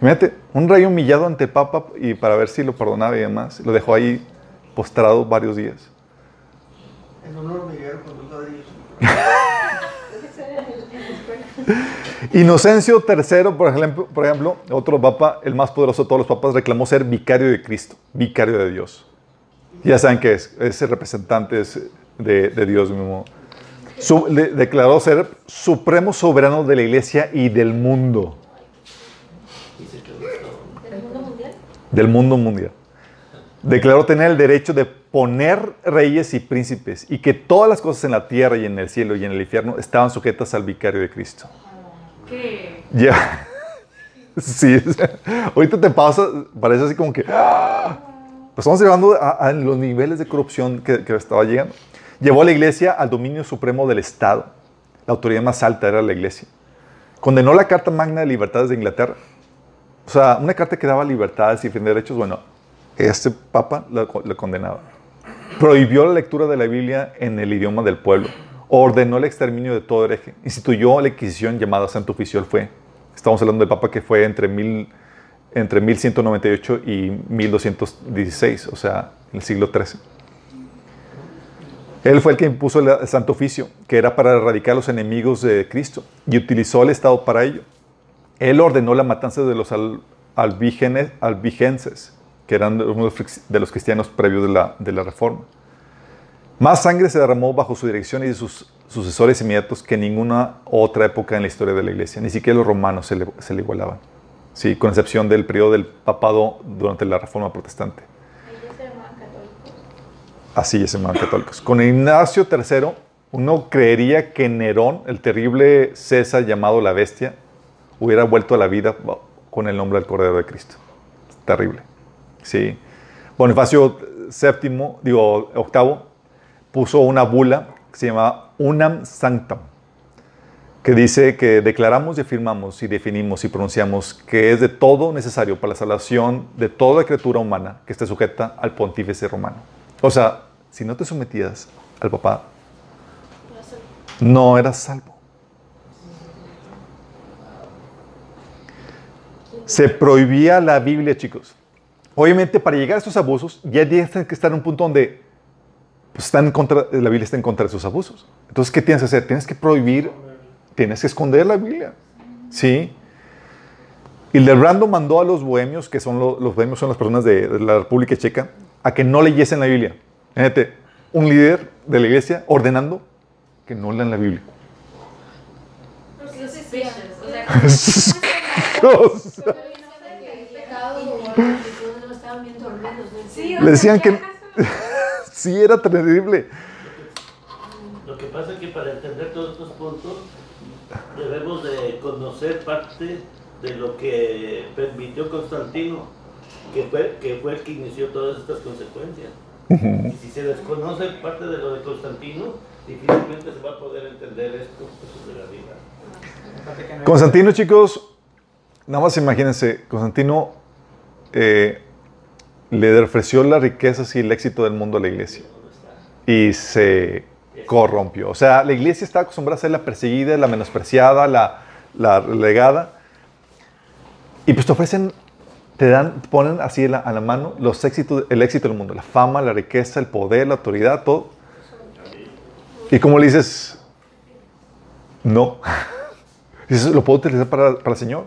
Fíjate, un rey humillado ante el Papa y para ver si lo perdonaba y demás, lo dejó ahí postrado varios días. En un hormiguero con dos ladrillos. Inocencio III, por ejemplo, por ejemplo, otro papa, el más poderoso de todos los papas, reclamó ser vicario de Cristo, vicario de Dios. Ya saben qué es, ese representante es de, de Dios mismo. Su, declaró ser supremo soberano de la iglesia y del mundo. ¿Del mundo mundial? Del mundo mundial. Declaró tener el derecho de poner reyes y príncipes y que todas las cosas en la tierra y en el cielo y en el infierno estaban sujetas al vicario de Cristo. ¿Qué? Ya. Sí, ahorita te pasa, parece así como que... ¡ah! Pues estamos llegando a, a los niveles de corrupción que, que estaba llegando. Llevó a la iglesia al dominio supremo del Estado. La autoridad más alta era la iglesia. Condenó la Carta Magna de Libertades de Inglaterra. O sea, una carta que daba libertades y fin de derechos, bueno, este papa la, condenaba. Prohibió la lectura de la Biblia en el idioma del pueblo. Ordenó el exterminio de todo hereje. Instituyó la Inquisición llamada Santo Oficial fue. Estamos hablando del papa que fue entre, mil, entre 1198 y 1216, o sea, en el siglo XIII. Él fue el que impuso el Santo Oficio, que era para erradicar a los enemigos de Cristo, y utilizó el Estado para ello. Él ordenó la matanza de los al, albígenes, albigenses, que eran uno de los cristianos previos de la, de la Reforma. Más sangre se derramó bajo su dirección y de sus sucesores inmediatos que ninguna otra época en la historia de la Iglesia. Ni siquiera los romanos se le, se le igualaban. Sí, con excepción del periodo del papado durante la Reforma Protestante. Ellos se llamaban católicos. Así es, hermanos católicos. Con Ignacio III Uno creería que Nerón, el terrible César llamado la bestia, hubiera vuelto a la vida con el nombre del Cordero de Cristo. Terrible. Sí. Bonifacio VII, digo, octavo, puso una bula que se llamaba Unam Sanctam, que dice que declaramos y afirmamos y definimos y pronunciamos que es de todo necesario para la salvación de toda criatura humana que esté sujeta al pontífice romano. O sea, si no te sometías al papá, no eras salvo. Se prohibía la Biblia, chicos. Obviamente, para llegar a estos abusos, ya tienes que estar en un punto donde pues, están en contra, la Biblia está en contra de esos abusos. Entonces, ¿qué tienes que hacer? Tienes que prohibir, tienes que esconder la Biblia. ¿Sí? Y Lebrando mandó a los bohemios, que son los, los bohemios son las personas de, de, la República Checa, a que no leyesen la Biblia. Fíjate, un líder de la iglesia ordenando que no lean la Biblia. Le decían que sí era terrible. Lo que pasa es que para entender todos estos puntos debemos de conocer parte de lo que permitió Constantino, que fue, que fue el que inició todas estas consecuencias. Y si se desconoce parte de lo de Constantino, difícilmente se va a poder entender esto pues, de la vida. Constantino, chicos, nada más imagínense, Constantino eh, le ofreció las riquezas y el éxito del mundo a la iglesia y se corrompió. O sea, la iglesia está acostumbrada a ser la perseguida, la menospreciada, la, la relegada. Y pues te ofrecen, te dan, ponen así a la, a la mano los éxitos, el éxito del mundo, la fama, la riqueza, el poder, la autoridad, todo. Y como le dices, no. Dices, lo puedo utilizar para, para el Señor.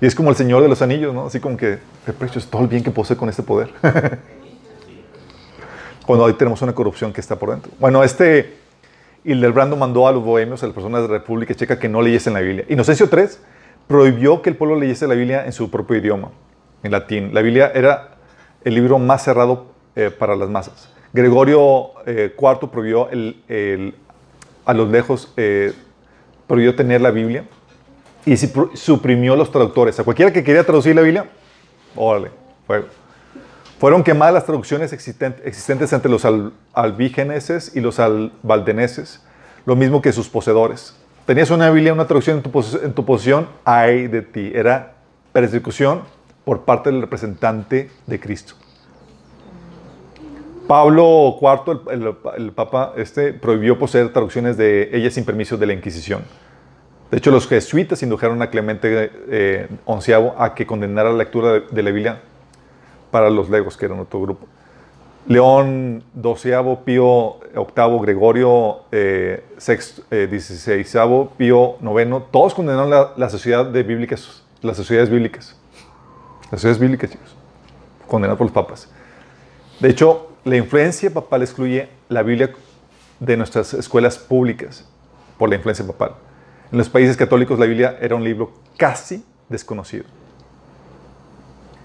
Y es como el Señor de los Anillos, ¿no? Así como que, qué precio es todo el bien que posee con este poder. Cuando hoy tenemos una corrupción que está por dentro. Bueno, este Hildebrando mandó a los bohemios, a las personas de la República Checa, que no leyesen la Biblia. Inocencio III prohibió que el pueblo leyese la Biblia en su propio idioma, en latín. La Biblia era el libro más cerrado eh, para las masas. Gregorio eh, IV prohibió el, el, a los lejos, eh, prohibió tener la Biblia y suprimió los traductores. A cualquiera que quería traducir la Biblia, órale, fuego. Fueron quemadas las traducciones existentes, entre los al, albígeneses y los valdeneses, lo mismo que sus poseedores. Tenías una Biblia, una traducción en tu, en tu posición, ay de ti. Era persecución por parte del representante de Cristo. Pablo IV, el, el, el, Papa, este, prohibió poseer traducciones de ella sin permiso de la Inquisición. De hecho, los jesuitas indujeron a Clemente eh, XI a que condenara la lectura de, de, la Biblia para los legos, que eran otro grupo. León XII, Pío VIII, Gregorio eh, XVI, eh, Pío IX, todos condenaron la, la, sociedad de bíblicas, las sociedades bíblicas. Las sociedades bíblicas, chicos. Condenadas por los papas. De hecho, la influencia papal excluye la Biblia de nuestras escuelas públicas por la influencia papal. En los países católicos la Biblia era un libro casi desconocido.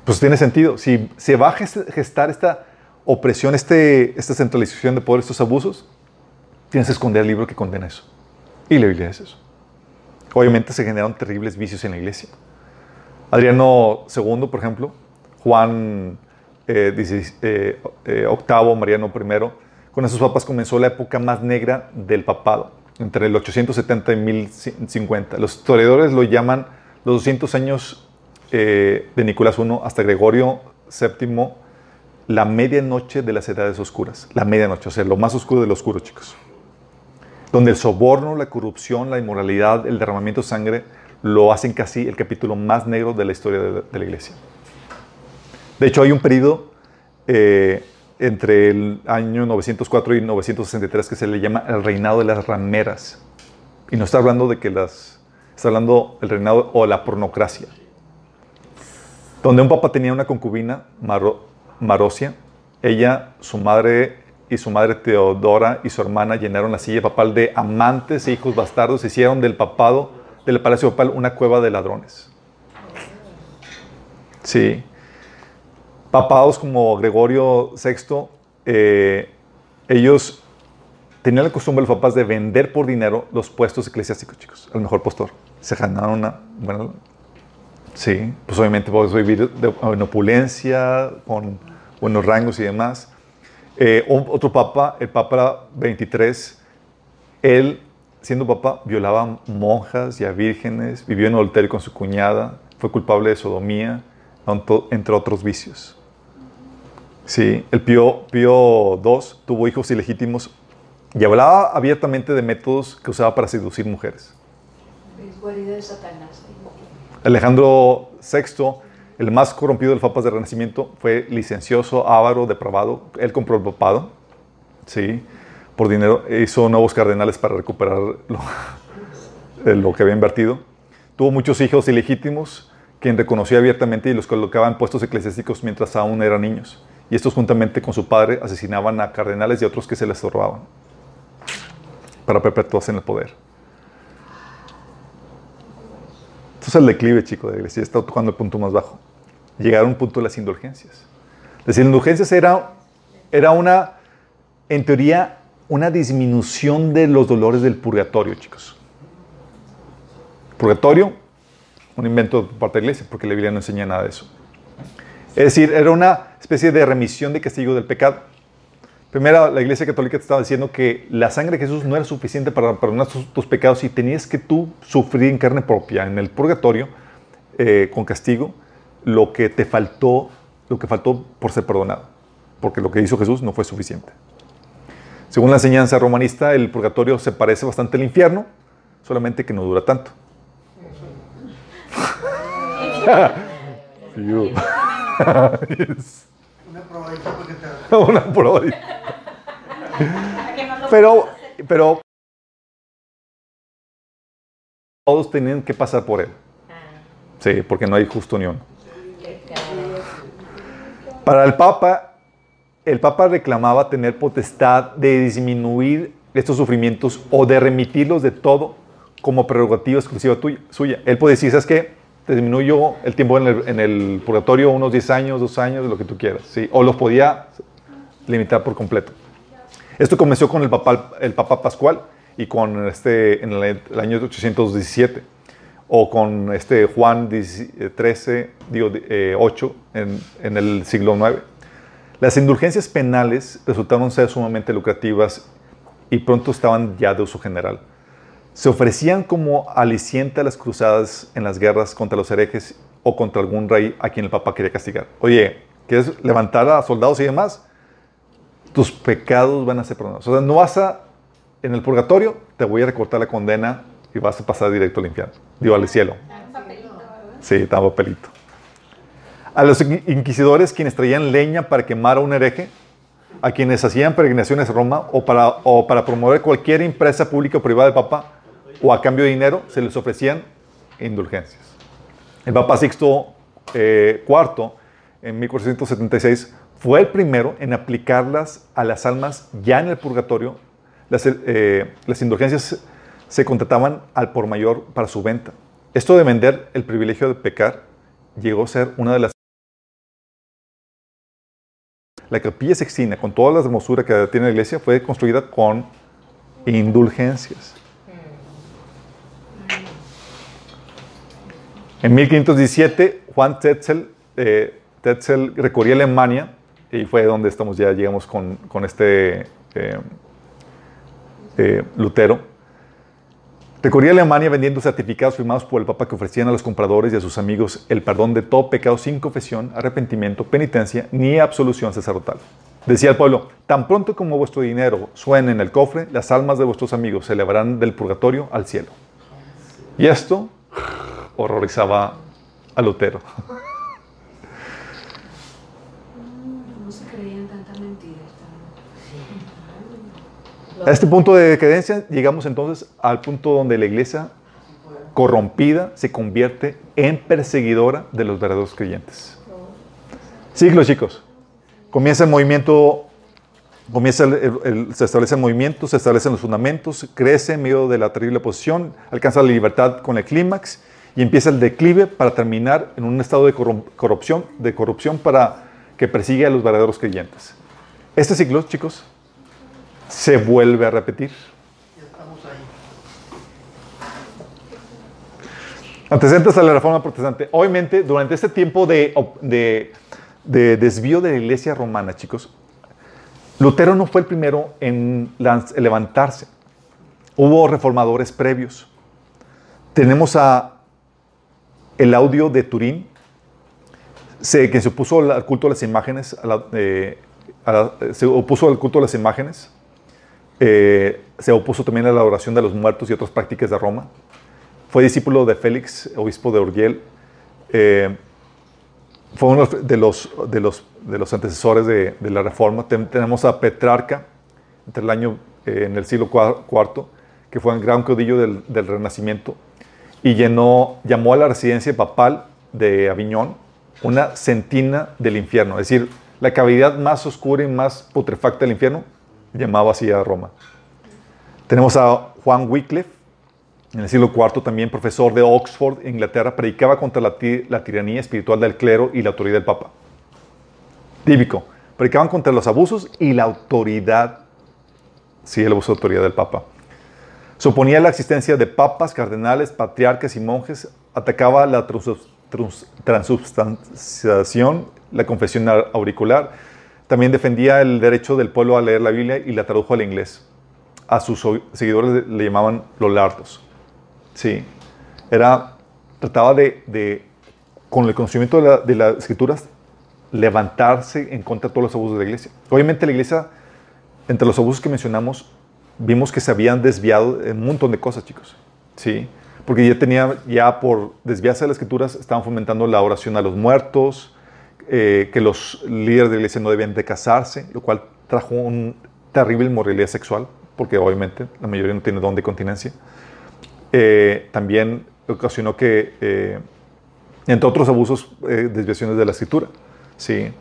Pues tiene sentido. Si se va a gestar esta opresión, este, esta centralización de poder, estos abusos, tienes que esconder el libro que condena eso. Y la Biblia es eso. Obviamente se generaron terribles vicios en la iglesia. Adriano II, por ejemplo, Juan eh, eh, eh, octavo, Mariano I, con esos papas comenzó la época más negra del papado, entre el 870 y 1050. Los historiadores lo llaman los 200 años eh, de Nicolás I hasta Gregorio VII, la medianoche de las edades oscuras. La medianoche, o sea, lo más oscuro de lo oscuro, chicos. Donde el soborno, la corrupción, la inmoralidad, el derramamiento de sangre lo hacen casi el capítulo más negro de la historia de, la iglesia. De hecho, hay un periodo eh, entre el año 904 y 963 que se le llama el reinado de las rameras. Y no está hablando de que las... Está hablando el reinado o la pornocracia. Donde un papa tenía una concubina, Maro, Marosia. Ella, su madre y su madre Teodora y su hermana llenaron la silla papal de amantes e hijos bastardos. Hicieron del papado, del palacio papal, una cueva de ladrones. Sí papados como Gregorio VI, eh, ellos tenían la costumbre los papás de vender por dinero los puestos eclesiásticos, chicos, al mejor postor. Se ganaron una, sí, pues obviamente puedes vivir de, en opulencia, con buenos rangos y demás. Eh, otro papa, el papa 23, él, siendo papa, violaba monjas y a vírgenes, vivió en adulterio con su cuñada, fue culpable de sodomía, entre otros vicios. Sí, el Pío, Pío II tuvo hijos ilegítimos y hablaba abiertamente de métodos que usaba para seducir mujeres. De Satanás. Alejandro VI, el más corrompido de los papas del Renacimiento, fue licencioso, avaro, depravado. Él compró el papado, sí, por dinero. Hizo nuevos cardenales para recuperar lo, de lo que había invertido. Tuvo muchos hijos ilegítimos, quien reconoció abiertamente y los colocaba en puestos eclesiásticos mientras aún eran niños. Y estos, juntamente con su padre, asesinaban a cardenales y otros que se les robaban para perpetuarse en el poder. Esto es el declive, chico, de la iglesia. Está tocando el punto más bajo. Llegar a un punto de las indulgencias. Las indulgencias era, era una, en teoría, una disminución de los dolores del purgatorio, chicos. Purgatorio, un invento por parte de la iglesia, porque la Biblia no enseña nada de eso. Es decir, era una especie de remisión de castigo del pecado. Primero, la Iglesia Católica te estaba diciendo que la sangre de Jesús no era suficiente para perdonar tus, tus pecados y tenías que tú sufrir en carne propia, en el purgatorio, eh, con castigo, lo que te faltó, lo que faltó por ser perdonado. Porque lo que hizo Jesús no fue suficiente. Según la enseñanza romanista, el purgatorio se parece bastante al infierno, solamente que no dura tanto. Yes. Una probadita porque te Una probadita. Pero, pero todos tenían que pasar por él. Sí, porque no hay justo ni uno. Para el Papa, el Papa reclamaba tener potestad de disminuir estos sufrimientos o de remitirlos de todo como prerrogativa exclusiva suya. Él puede decir, ¿sabes qué? Te disminuyo el tiempo en el, purgatorio unos 10 años, 2 años, lo que tú quieras. ¿sí? O los podía limitar por completo. Esto comenzó con el Papa, Pascual y con este, en el, el año 817, o con este Juan XIII, digo, eh, 8, en, en el siglo IX. Las indulgencias penales resultaron ser sumamente lucrativas y pronto estaban ya de uso general. Se ofrecían como aliciente a las cruzadas en las guerras contra los herejes o contra algún rey a quien el Papa quería castigar. Oye, ¿quieres levantar a soldados y demás? tus pecados van a ser perdonados. O sea, no vas a, en el purgatorio, te voy a recortar la condena y vas a pasar directo al infierno. Digo, al cielo. Sí, un papelito. A los inquisidores, quienes traían leña para quemar a un hereje, a quienes hacían peregrinaciones a Roma o para, promover cualquier empresa pública o privada del Papa, o a cambio de dinero, se les ofrecían indulgencias. El Papa Sixto eh, IV, en 1476, fue el primero en aplicarlas a las almas ya en el purgatorio. Eh, las indulgencias se contrataban al por mayor para su venta. Esto de vender el privilegio de pecar llegó a ser una de las... La capilla sextina, con toda la hermosura que tiene la iglesia, fue construida con indulgencias. En 1517, Juan Tetzel, eh, Tetzel recorría Alemania y fue donde estamos ya llegamos con, con este eh, eh, Lutero. Recorría Alemania vendiendo certificados firmados por el Papa que ofrecían a los compradores y a sus amigos el perdón de todo pecado sin confesión, arrepentimiento, penitencia ni absolución sacerdotal. Decía el pueblo, tan pronto como vuestro dinero suene en el cofre, las almas de vuestros amigos se elevarán del purgatorio al cielo. Y esto horrorizaba a Lutero. A este punto de decadencia llegamos entonces al punto donde la iglesia corrompida se convierte en perseguidora de los verdaderos creyentes. Siglo, chicos. Comienza el movimiento, comienza se establece el movimiento, se establecen los fundamentos, crece en medio de la terrible posición, alcanza la libertad con el clímax y empieza el declive para terminar en un estado de corrupción, de corrupción para que persigue a los verdaderos creyentes. Este siglo, chicos, se vuelve a repetir. Antecedentes a la reforma protestante. Obviamente, durante este tiempo de, de- de desvío de la iglesia romana, chicos, Lutero no fue el primero en levantarse. Hubo reformadores previos. Tenemos a el audio de Turín, que se opuso al culto a las imágenes, eh, se opuso al culto a las imágenes, eh, se opuso también a la adoración de los muertos y otras prácticas de Roma. Fue discípulo de Félix, obispo de Urgel. Eh, fue uno de los, de los, de los antecesores de, la Reforma. Ten- tenemos a Petrarca, entre el año, eh, en el siglo IV, que fue un gran caudillo del, del Renacimiento, y llenó, llamó a la residencia papal de Aviñón una centina del infierno, es decir, la cavidad más oscura y más putrefacta del infierno, llamaba así a Roma. Tenemos a Juan Wycliffe, en el siglo IV también profesor de Oxford, Inglaterra, predicaba contra la, la tiranía espiritual del clero y la autoridad del Papa. Típico, predicaban contra los abusos y la autoridad, sí, el abuso de autoridad del Papa. Suponía la existencia de papas, cardenales, patriarcas y monjes, atacaba la trans- trans- transubstanciación, la confesión auricular, también defendía el derecho del pueblo a leer la Biblia y la tradujo al inglés. A sus seguidores le, llamaban lolardos. Sí, era, trataba de, con el conocimiento de las escrituras, levantarse en contra de todos los abusos de la iglesia. Obviamente la iglesia, entre los abusos que mencionamos, vimos que se habían desviado en un montón de cosas, chicos. Sí, porque ya tenía, ya por desviarse de las escrituras, estaban fomentando la oración a los muertos, eh, que los líderes de la iglesia no debían de casarse, lo cual trajo un terrible inmoralidad sexual, porque obviamente la mayoría no tiene don de continencia. Eh, también ocasionó que, eh, entre otros abusos, eh, desviaciones de la escritura. Sí.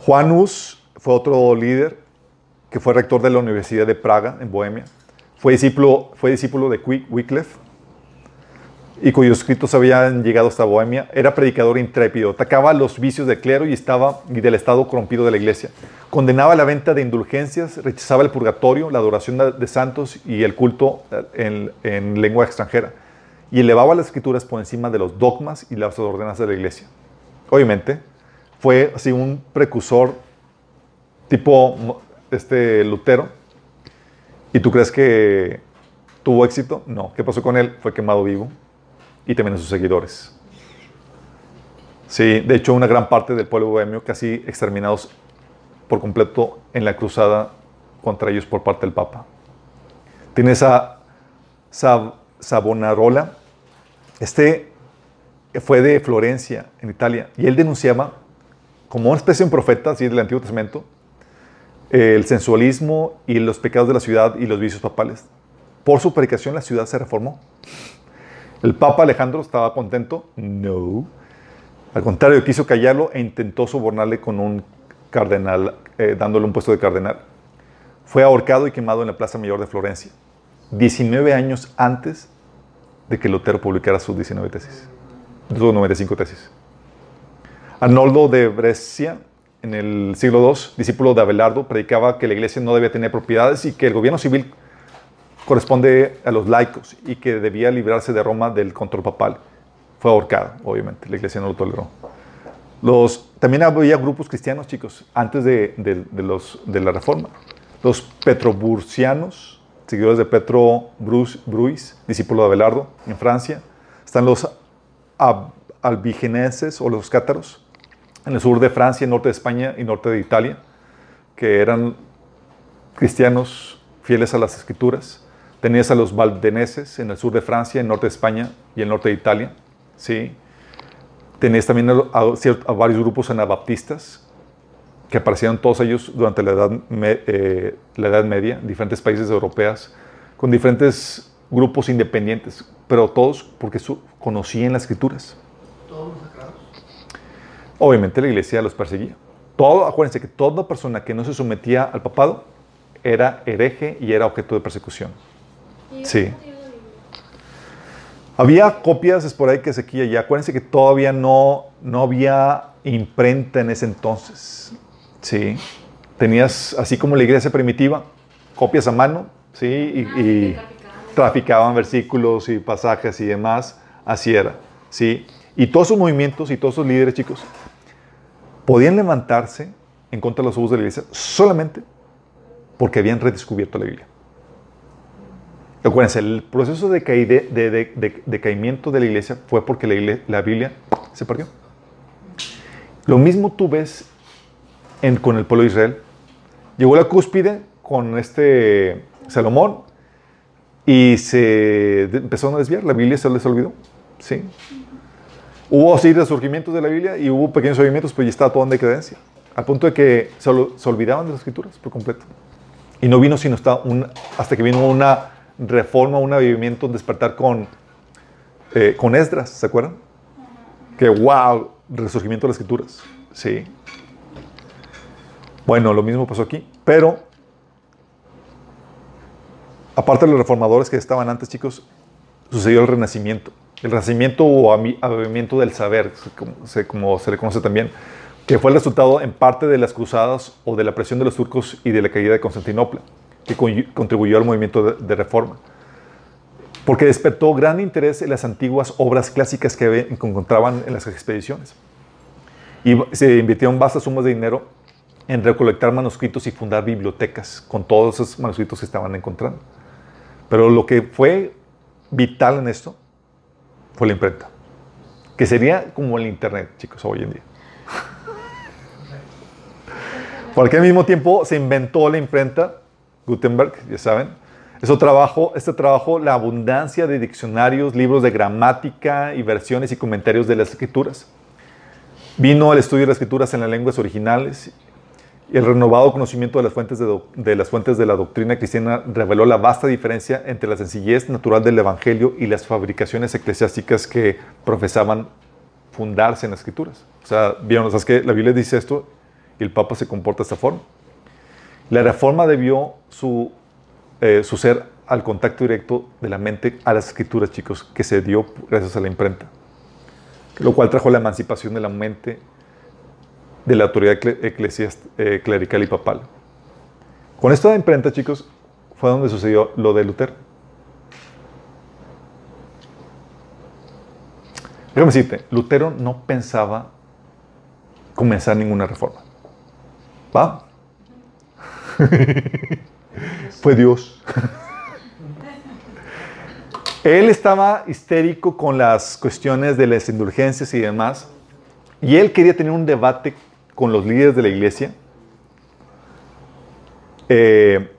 Juan Hus fue otro líder que fue rector de la Universidad de Praga, en Bohemia. Fue discípulo, fue discípulo de Wy- Wycliffe y cuyos escritos habían llegado hasta Bohemia. Era predicador intrépido, atacaba los vicios del clero y, estaba, y del estado corrompido de la iglesia. Condenaba la venta de indulgencias, rechazaba el purgatorio, la adoración de, santos y el culto en, en lengua extranjera. Y elevaba las escrituras por encima de los dogmas y las ordenanzas de la iglesia. Obviamente, fue así un precursor tipo este Lutero. ¿Y tú crees que tuvo éxito? No. ¿Qué pasó con él? Fue quemado vivo y también a sus seguidores. Sí, de hecho, una gran parte del pueblo bohemio casi exterminados por completo en la cruzada contra ellos por parte del Papa. Tienes a Sab-. Este fue de Florencia, en Italia, y él denunciaba, como una especie de un profeta así del Antiguo Testamento, el sensualismo y los pecados de la ciudad y los vicios papales. Por su predicación la ciudad se reformó. ¿El Papa Alejandro estaba contento? No. Al contrario, quiso callarlo e intentó sobornarle con un cardenal, eh, dándole un puesto de cardenal. Fue ahorcado y quemado en la Plaza Mayor de Florencia, 19 años antes de que Lutero publicara sus 19 tesis, sus 95 tesis. Arnoldo de Brescia, en el siglo II, discípulo de Abelardo, predicaba que la iglesia no debía tener propiedades y que el gobierno civil corresponde a los laicos y que debía librarse de Roma del control papal. Fue ahorcado, obviamente, la iglesia no lo toleró. Los, también había grupos cristianos, chicos, antes de, de- los, de la reforma. Los petroburcianos, seguidores de Petro Bruis, discípulo de Abelardo, en Francia. Están los ab- albigeneses o los cátaros, en el sur de Francia, norte de España y norte de Italia, que eran cristianos fieles a las escrituras. Tenías a los valdeneses en el sur de Francia, en norte de España y el norte de Italia. ¿sí? Tenías también a, a a varios grupos anabaptistas que aparecieron todos ellos durante la Edad, Me- eh, la edad Media, en diferentes países europeos, con diferentes grupos independientes, pero todos porque su- conocían las escrituras. Todos masacrados. Obviamente la iglesia los perseguía. Todo, acuérdense que toda persona que no se sometía al papado era hereje y era objeto de persecución. Sí. Había copias esporádicas aquí y allá. Acuérdense que todavía no, no había imprenta en ese entonces. Sí. Tenías, así como la iglesia primitiva, copias a mano, ¿sí? Y, Ah, y que traficaban. traficaban versículos y pasajes y demás. Así era, ¿sí? Y todos sus movimientos y todos sus líderes, chicos, podían levantarse en contra de los abusos de la iglesia solamente porque habían redescubierto la Biblia. Acuérdense, el proceso de, caide- de- de- de- decaimiento de la iglesia fue porque la, igle- la Biblia se perdió. Lo mismo tú ves en- con el pueblo de Israel. Llegó la cúspide con este Salomón y se empezaron a desviar. La Biblia se les olvidó. ¿sí? Hubo sí resurgimientos de la Biblia y hubo pequeños movimientos, pero ya estaba todo en decadencia. Al punto de que se, se olvidaban de las escrituras por completo. Y no vino sino hasta, un- hasta que vino una reforma, un avivamiento, despertar con, eh, con Esdras, ¿se acuerdan? Que wow, resurgimiento de las escrituras. Sí. Bueno, lo mismo pasó aquí, pero aparte de los reformadores que estaban antes, chicos, sucedió el renacimiento. El renacimiento o ami- avivamiento del saber, como se le conoce también, que fue el resultado en parte de las cruzadas o de la presión de los turcos y de la caída de Constantinopla, que con- contribuyó al movimiento de, reforma. Porque despertó gran interés en las antiguas obras clásicas que encontraban en las expediciones. Y se invirtieron vastas sumas de dinero en recolectar manuscritos y fundar bibliotecas con todos esos manuscritos que estaban encontrando. Pero lo que fue vital en esto fue la imprenta, que sería como el Internet, chicos, hoy en día. Porque al mismo tiempo se inventó la imprenta, Gutenberg, ya saben. Eso trabajo, este trabajo, la abundancia de diccionarios, libros de gramática y versiones y comentarios de las escrituras. Vino el estudio de las escrituras en las lenguas originales y el renovado conocimiento de las fuentes de, las fuentes de la doctrina cristiana reveló la vasta diferencia entre la sencillez natural del evangelio y las fabricaciones eclesiásticas que profesaban fundarse en las escrituras. O sea, vieron, ¿sabes qué? La Biblia dice esto y el Papa se comporta de esta forma. La reforma debió su, eh, su ser al contacto directo de la mente a las escrituras, chicos, que se dio gracias a la imprenta, lo cual trajo la emancipación de la mente de la autoridad eh, clerical y papal. Con esto de imprenta, chicos, fue donde sucedió lo de Lutero. Déjame decirte, Lutero no pensaba comenzar ninguna reforma. ¿Va? Fue Dios. Él estaba histérico con las cuestiones de las indulgencias y demás, y él quería tener un debate con los líderes de la iglesia eh,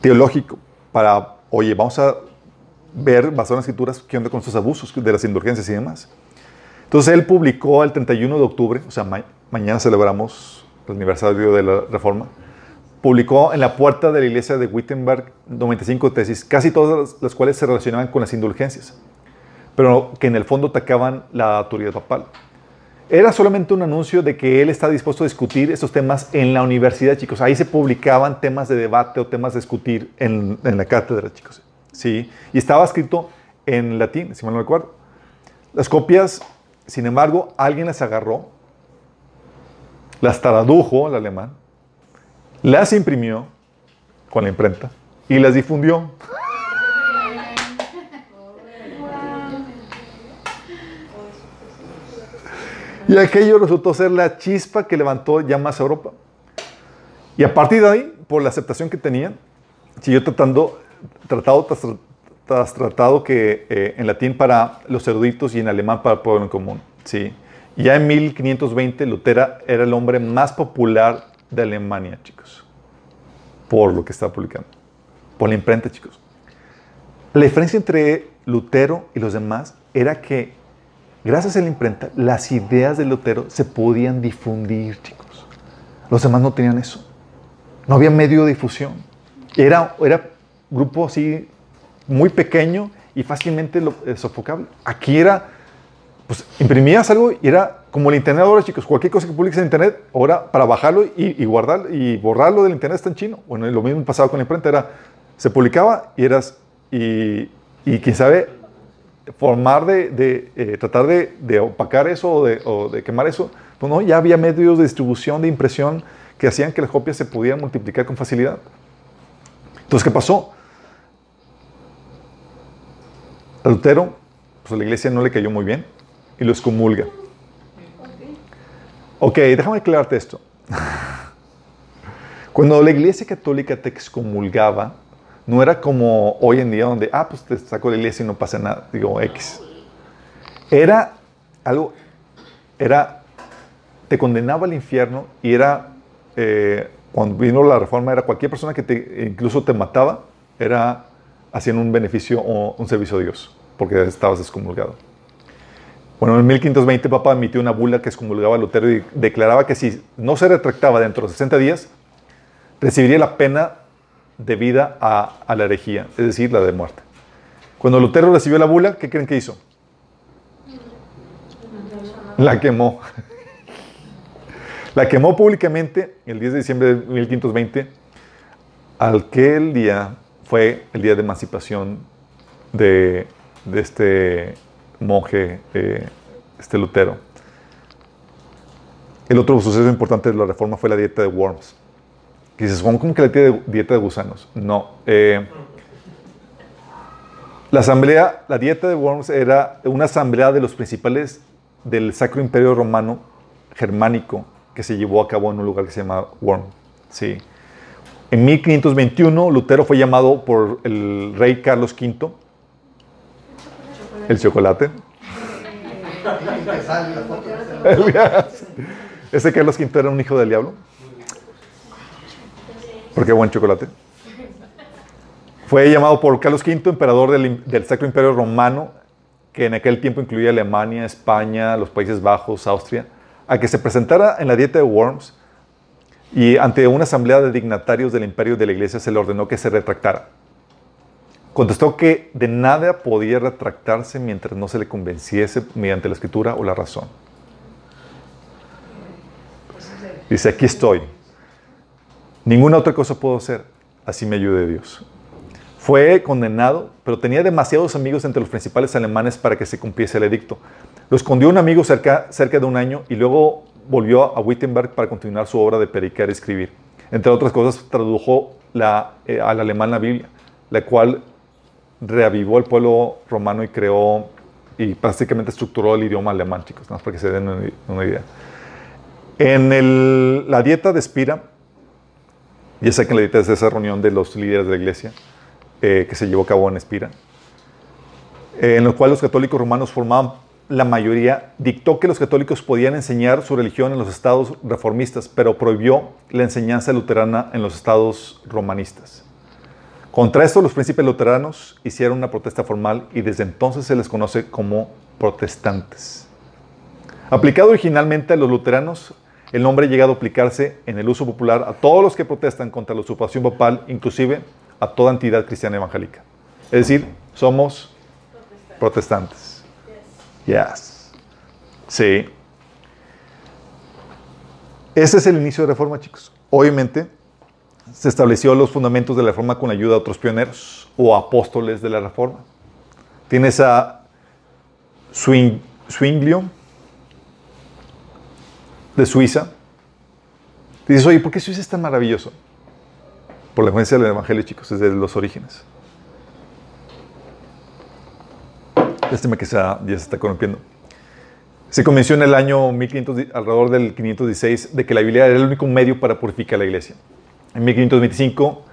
teológico para, oye, vamos a ver, basado en las escrituras, qué onda con estos abusos de las indulgencias y demás. Entonces él publicó el 31 de octubre, o sea, ma- mañana celebramos el aniversario de la reforma, publicó en la puerta de la iglesia de Wittenberg 95 tesis, casi todas las- cuales se relacionaban con las indulgencias, pero que en el fondo atacaban la autoridad papal. Era solamente un anuncio de que él está dispuesto a discutir estos temas en la universidad, chicos. Ahí se publicaban temas de debate o temas de discutir en, en la cátedra, chicos. Sí, y estaba escrito en latín, si mal no recuerdo. Las copias, sin embargo, alguien las agarró, las tradujo al alemán, las imprimió con la imprenta y las difundió. Y aquello resultó ser la chispa que levantó llamas a Europa. Y a partir de ahí, por la aceptación que tenían, siguió tratando, tratado tras, tras tratado que eh, en latín para los eruditos y en alemán para el pueblo en común. ¿sí? Ya en 1520, Lutero era el hombre más popular de Alemania, chicos, por lo que estaba publicando, por la imprenta, chicos. La diferencia entre Lutero y los demás era que, gracias a la imprenta, las ideas de Lutero se podían difundir, chicos. Los demás no tenían eso. No había medio de difusión. Era, era grupo así muy pequeño y fácilmente eh, sofocable. Aquí era, pues imprimías algo y era como el internet ahora, chicos. Cualquier cosa que publiques en internet, ahora para bajarlo y, guardarlo y borrarlo del internet está en chino. Bueno, lo mismo pasaba con la imprenta. Era, se publicaba y eras, y, quién sabe, formar de, eh, tratar de, opacar eso o de, quemar eso, pues no, ya había medios de distribución, de impresión que hacían que las copias se pudieran multiplicar con facilidad. Entonces, ¿qué pasó? Lutero, pues a la iglesia no le cayó muy bien y lo excomulga. Ok, déjame aclararte esto. Cuando la iglesia católica te excomulgaba, no era como hoy en día donde, ah, pues te saco de la iglesia y no pasa nada, digo X. Era algo, era, te condenaba al infierno y era, eh, cuando vino la reforma, era cualquier persona que te, incluso te mataba, era haciendo un beneficio o un servicio a Dios, porque estabas excomulgado. Bueno, en 1520 Papa emitió una bula que excomulgaba a Lutero y declaraba que si no se retractaba dentro de 60 días, recibiría la pena de vida a, a la herejía, es decir, la de muerte. Cuando Lutero recibió la bula, ¿qué creen que hizo? La quemó. La quemó públicamente el 10 de diciembre de 1520. Aquel día fue el día de emancipación de este monje, eh, este Lutero. El otro suceso importante de la reforma fue la dieta de Worms. Que dices, ¿cómo que la dieta de, gusanos? No. eh, la asamblea, la dieta de Worms era una asamblea de los principales del Sacro Imperio Romano Germánico que se llevó a cabo en un lugar que se llama Worms. Sí. En 1521, Lutero fue llamado por el rey Carlos V, el chocolate. Ese- Carlos V era un hijo del diablo. Porque buen chocolate. Fue llamado por Carlos V, emperador del, del Sacro Imperio Romano, que en aquel tiempo incluía Alemania, España, los Países Bajos, Austria, a que se presentara en la dieta de Worms y ante una asamblea de dignatarios del imperio de la iglesia se le ordenó que se retractara. Contestó que de nada podía retractarse mientras no se le convenciese mediante la escritura o la razón. Dice, aquí estoy. Ninguna otra cosa puedo hacer. Así me ayude Dios. Fue condenado, pero tenía demasiados amigos entre los principales alemanes para que se cumpliese el edicto. Lo escondió un amigo cerca, de un año y luego volvió a Wittenberg para continuar su obra de predicar y escribir. Entre otras cosas, tradujo la, eh, al alemán la Biblia, la cual reavivó el pueblo romano y creó y prácticamente estructuró el idioma alemán, chicos, más para que se den una, una idea. En el- la dieta de Espira, ya sé que la dieta es esa reunión de los líderes de la iglesia eh, que se llevó a cabo en Espira, eh, en lo cual los católicos romanos formaban la mayoría, dictó que los católicos podían enseñar su religión en los estados reformistas, pero prohibió la enseñanza luterana en los estados romanistas. Contra esto, los príncipes luteranos hicieron una protesta formal y desde entonces se les conoce como protestantes. Aplicado originalmente a los luteranos, el nombre ha llegado a aplicarse en el uso popular a todos los que protestan contra la usurpación papal, inclusive a toda entidad cristiana evangélica. Es decir, somos protestantes. Yes. Sí. Ese es el inicio de reforma, chicos. Obviamente, se estableció los fundamentos de la reforma con la ayuda de otros pioneros o apóstoles de la reforma. Tienes a Swing, Zwinglio de Suiza. Dices, oye, ¿por qué Suiza es tan maravilloso? Por la influencia del Evangelio, chicos, desde los orígenes. Este que ya se está corrompiendo. Se convenció en el año 1500, di- alrededor del 516 de que la Biblia era el único medio para purificar la iglesia. En 1525,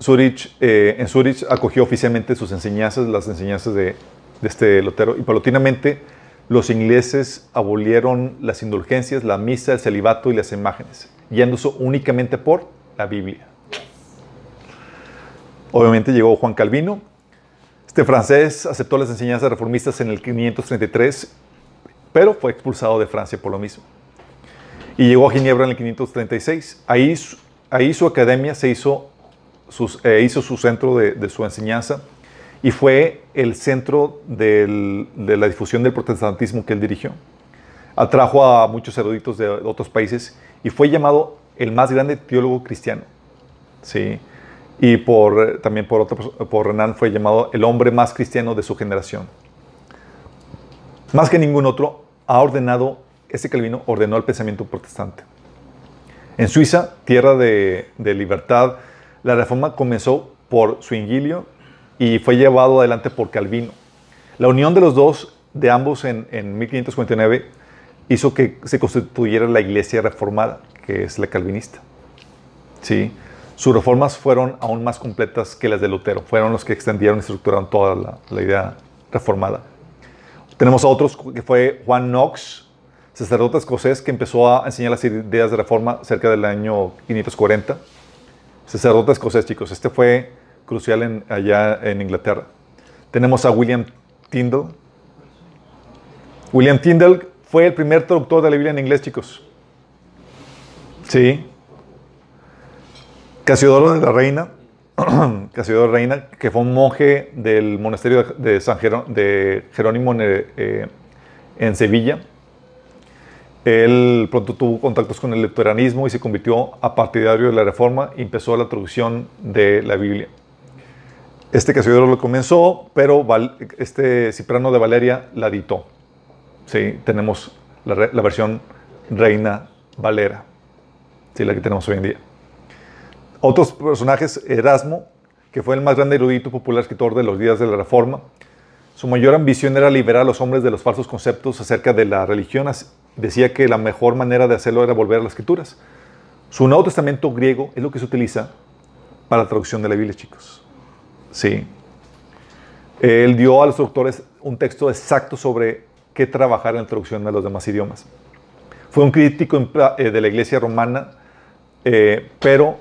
Zurich, eh, en Zurich acogió oficialmente sus enseñanzas, las enseñanzas de, este Lutero, y paulatinamente los ingleses abolieron las indulgencias, la misa, el celibato y las imágenes, yéndose únicamente por la Biblia. Obviamente llegó Juan Calvino. Este francés aceptó las enseñanzas reformistas en el 533, pero fue expulsado de Francia por lo mismo. Y llegó a Ginebra en el 536. Ahí, ahí su academia se hizo, eh, su centro de, su enseñanza y fue el centro de la difusión del protestantismo que él dirigió. Atrajo a muchos eruditos de, otros países y fue llamado el más grande teólogo cristiano. Sí. Y eh, también por, otro, Renan fue llamado el hombre más cristiano de su generación. Más que ningún otro, ha ordenado, ese Calvino ordenó el pensamiento protestante. En Suiza, tierra de, libertad, la reforma comenzó por Zwinglio y fue llevado adelante por Calvino. La unión de los dos, de ambos en, en 1549, hizo que se constituyera la iglesia reformada, que es la calvinista. ¿Sí? Sus reformas fueron aún más completas que las de Lutero. Fueron los que extendieron y estructuraron toda la, la idea reformada. Tenemos a otros que fue Juan Knox, sacerdote escocés que empezó a enseñar las ideas de reforma cerca del año 540. Sacerdote escocés, chicos. Este fue crucial en, allá en Inglaterra. Tenemos a William Tyndall. William Tyndall fue el primer traductor de la Biblia en inglés, chicos. Sí. Casiodoro de la Reina, Casiodoro de la Reina, que fue un monje del monasterio de, San Jerónimo en, eh, en Sevilla. Él pronto tuvo contactos con el luteranismo y se convirtió a partidario de la reforma y empezó la traducción de la Biblia. Este Casiodoro lo comenzó, pero este Ciprano de Valeria la editó. Sí, tenemos la, la versión Reina Valera, sí, la que tenemos hoy en día. Otros personajes, Erasmo, que fue el más grande erudito popular escritor de los días de la Reforma. Su mayor ambición era liberar a los hombres de los falsos conceptos acerca de la religión. Decía que la mejor manera de hacerlo era volver a las escrituras. Su Nuevo Testamento griego es lo que se utiliza para la traducción de la Biblia, chicos. Sí. Él dio a los traductores un texto exacto sobre qué trabajar en la traducción de los demás idiomas. Fue un crítico eh, de la iglesia romana, eh, pero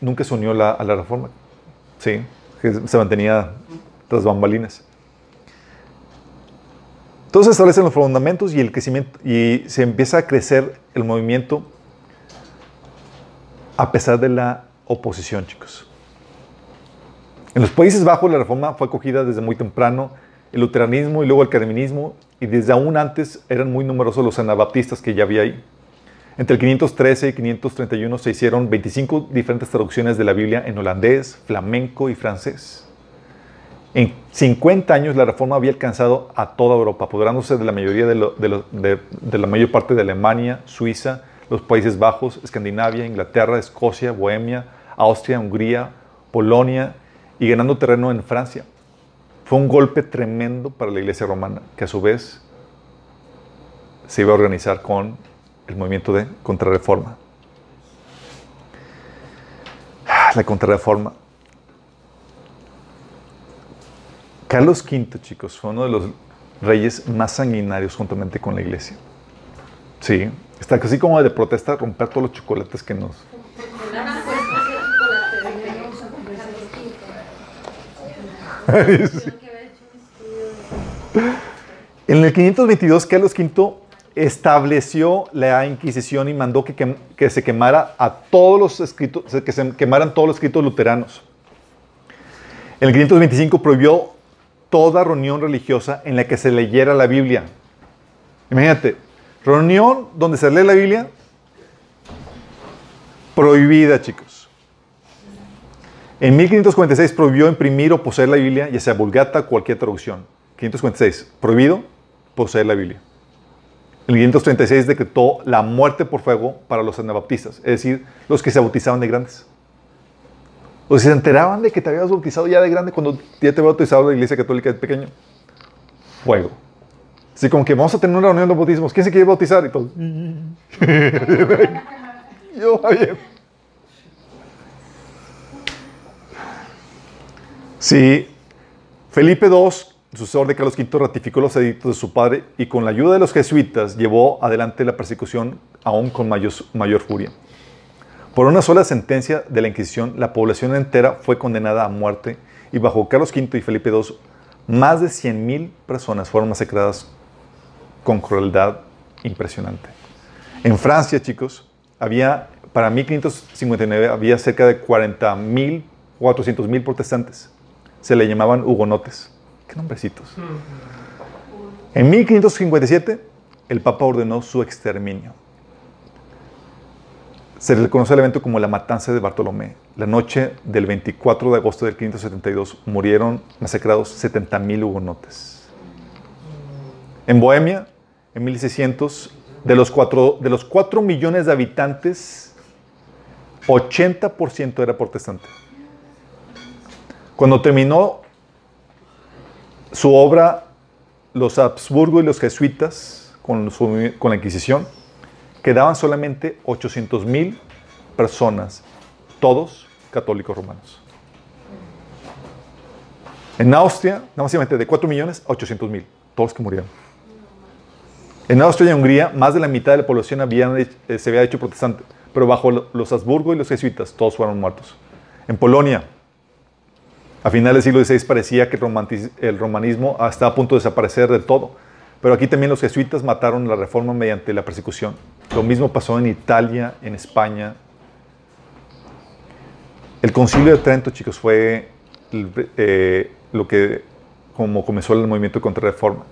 nunca se unió a la reforma. Sí, se mantenía tras bambalinas. Entonces establecen los fundamentos y el crecimiento y se empieza a crecer el movimiento a pesar de la oposición, chicos. En los Países Bajos la reforma fue acogida desde muy temprano, el luteranismo y luego el calvinismo, y desde aún antes eran muy numerosos los anabaptistas que ya había ahí. Entre el 513 y 531 se hicieron 25 diferentes traducciones de la Biblia en holandés, flamenco y francés. En 50 años la reforma había alcanzado a toda Europa, apoderándose de la mayoría de, de- de la mayor parte de Alemania, Suiza, los Países Bajos, Escandinavia, Inglaterra, Escocia, Bohemia, Austria, Hungría, Polonia y ganando terreno en Francia. Fue un golpe tremendo para la iglesia romana, que a su vez se iba a organizar con el movimiento de contrarreforma. La contrarreforma. Carlos V, chicos, fue uno de los reyes más sanguinarios juntamente con la iglesia. Sí, está casi como de protesta romper todos los chocolates que nos... En el 522, Carlos V estableció la Inquisición y mandó que, se quemara a todos los escritos, que se quemaran todos los escritos luteranos. En el 525 prohibió toda reunión religiosa en la que se leyera la Biblia. Imagínate, reunión donde se lee la Biblia, prohibida, chicos. En 1546 prohibió imprimir o poseer la Biblia, ya sea vulgata o cualquier traducción. 546, prohibido poseer la Biblia. En 536 decretó la muerte por fuego para los anabaptistas, es decir, los que se bautizaban de grandes. O si se enteraban de que te habías bautizado ya de grande cuando ya te había bautizado la iglesia católica de pequeño. Fuego. Así como que vamos a tener una reunión de bautismos. ¿Quién se quiere bautizar? Y todos. Yo, bien. Sí, Felipe II, sucesor de Carlos V, ratificó los edictos de su padre y con la ayuda de los jesuitas llevó adelante la persecución aún con mayor furia. Por una sola sentencia de la Inquisición, la población entera fue condenada a muerte y bajo Carlos V y Felipe II, más de 100.000 personas fueron masacradas con crueldad impresionante. En Francia, chicos, había, para 1559, había cerca de 40.000, 400.000 protestantes. Se le llamaban hugonotes. ¿Qué nombrecitos? En 1557, el Papa ordenó su exterminio. Se le conoce el evento como la matanza de Bartolomé. La noche del 24 de agosto del 572 murieron masacrados 70.000 hugonotes. En Bohemia, en 1600, de los 4, de los 4 millones de habitantes, 80% era protestante. Cuando terminó su obra, los Habsburgo y los jesuitas, con, su- con la Inquisición, quedaban solamente 800 mil personas, todos católicos romanos. En Austria, más de 4 millones a 800 mil, todos que murieron. En Austria y Hungría, más de la mitad de la población habían eh, se había hecho protestante, pero bajo lo- los Habsburgo y los jesuitas, todos fueron muertos. En Polonia, a finales del siglo XVI parecía que el, el romanismo estaba a punto de desaparecer del todo, pero aquí también los jesuitas mataron la reforma mediante la persecución. Lo mismo pasó en Italia, en España. El concilio de Trento, chicos, fue eh, lo que como comenzó el movimiento de contrarreforma.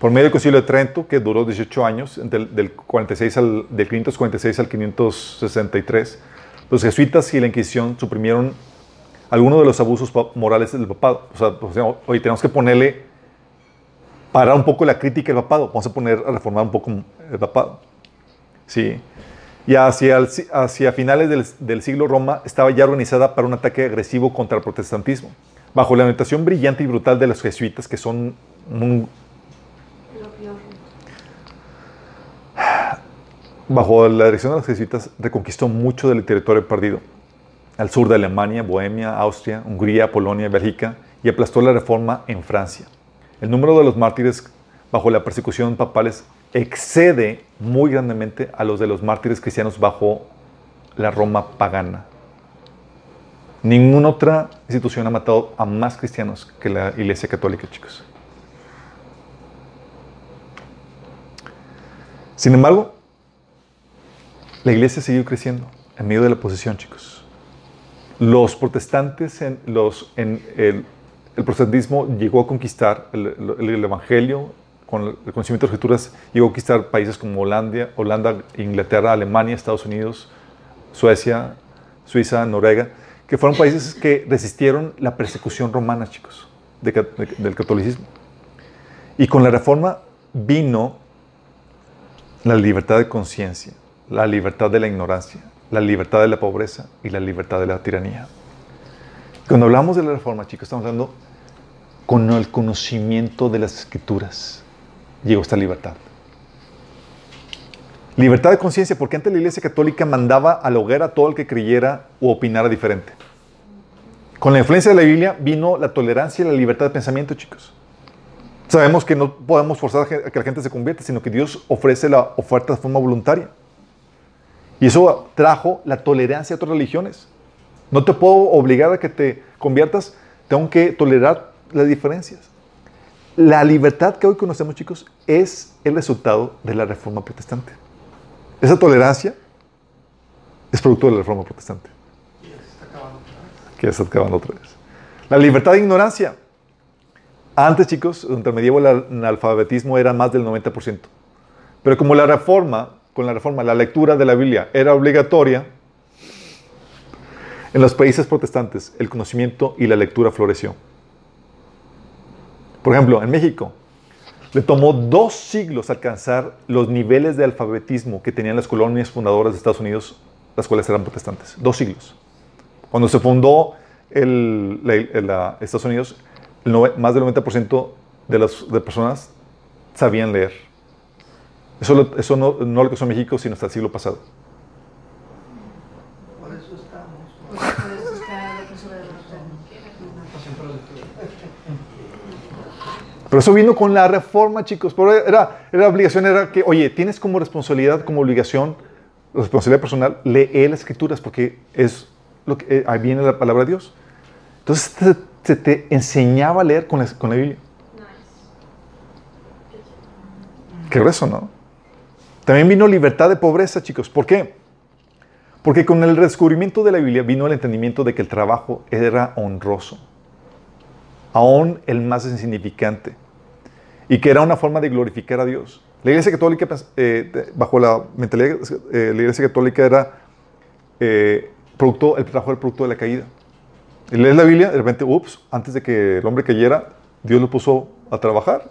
Por medio del concilio de Trento, que duró 18 años, del, del 46 al, del 546 al 563, los jesuitas y la Inquisición suprimieron algunos de los abusos morales del papado. O sea, sea, oye, tenemos que ponerle, parar un poco la crítica al papado. Vamos a poner, a reformar un poco el papado. Sí. Y hacia, hacia finales del, del siglo Roma estaba ya organizada para un ataque agresivo contra el protestantismo. Bajo la orientación brillante y brutal de los jesuitas, que son un- bajo la dirección de los jesuitas, reconquistó mucho del territorio perdido. Al sur de Alemania, Bohemia, Austria, Hungría, Polonia, Bélgica, y aplastó la reforma en Francia. El número de los mártires bajo la persecución papales excede muy grandemente a los de los mártires cristianos bajo la Roma pagana. Ninguna otra institución ha matado a más cristianos que la Iglesia Católica, chicos. Sin embargo, la iglesia siguió creciendo en medio de la oposición, chicos. Los protestantes, en, los, en el, protestantismo llegó a conquistar el evangelio, con el conocimiento de escrituras, llegó a conquistar países como Holanda, Inglaterra, Alemania, Estados Unidos, Suecia, Suiza, Noruega, que fueron países que resistieron la persecución romana, chicos, del catolicismo. Y con la reforma vino la libertad de conciencia, la libertad de la ignorancia, la libertad de la pobreza y la libertad de la tiranía. Cuando hablamos de la reforma, chicos, estamos hablando con el conocimiento de las escrituras. Llegó esta libertad. Libertad de conciencia, porque antes la Iglesia Católica mandaba a la a todo el que creyera o opinara diferente. Con la influencia de la Biblia vino la tolerancia y la libertad de pensamiento, chicos. Sabemos que no podemos forzar a que la gente se convierta, sino que Dios ofrece la oferta de forma voluntaria. Y eso trajo la tolerancia a otras religiones. No te puedo obligar a que te conviertas, tengo que tolerar las diferencias. La libertad que hoy conocemos, chicos, es el resultado de la reforma protestante. Esa tolerancia es producto de la reforma protestante. Que ya está acabando otra vez. La libertad de ignorancia. Antes, chicos, durante el medievo el analfabetismo era más del 90%. Pero como la reforma, con la reforma, la lectura de la Biblia era obligatoria, en los países protestantes el conocimiento y la lectura floreció. Por ejemplo, en México, le tomó dos siglos alcanzar los niveles de alfabetismo que tenían las colonias fundadoras de Estados Unidos, las cuales eran protestantes. Dos siglos. Cuando se fundó el, Estados Unidos, más del 90% de las personas sabían leer. Eso, eso no, lo que en México, sino hasta el siglo pasado. Por eso estamos. Por eso está la persona de los Siempre lo tuve. Pero eso vino con la reforma, chicos. Pero era, era obligación, era que, oye, tienes como responsabilidad, como obligación, responsabilidad personal, lee las escrituras porque es lo que, eh, ahí viene la palabra de Dios. Entonces se te enseñaba a leer con la, con la Biblia. Qué grueso, ¿no? También vino libertad de pobreza, chicos. ¿Por qué? Porque con el descubrimiento de la Biblia vino el entendimiento de que el trabajo era honroso, aún el más insignificante, y que era una forma de glorificar a Dios. La Iglesia Católica, eh, bajo la mentalidad, eh, la Iglesia Católica era eh, producto, el trabajo era el producto de la caída. Y lees la Biblia, de repente, ups, antes de que el hombre cayera, Dios lo puso a trabajar,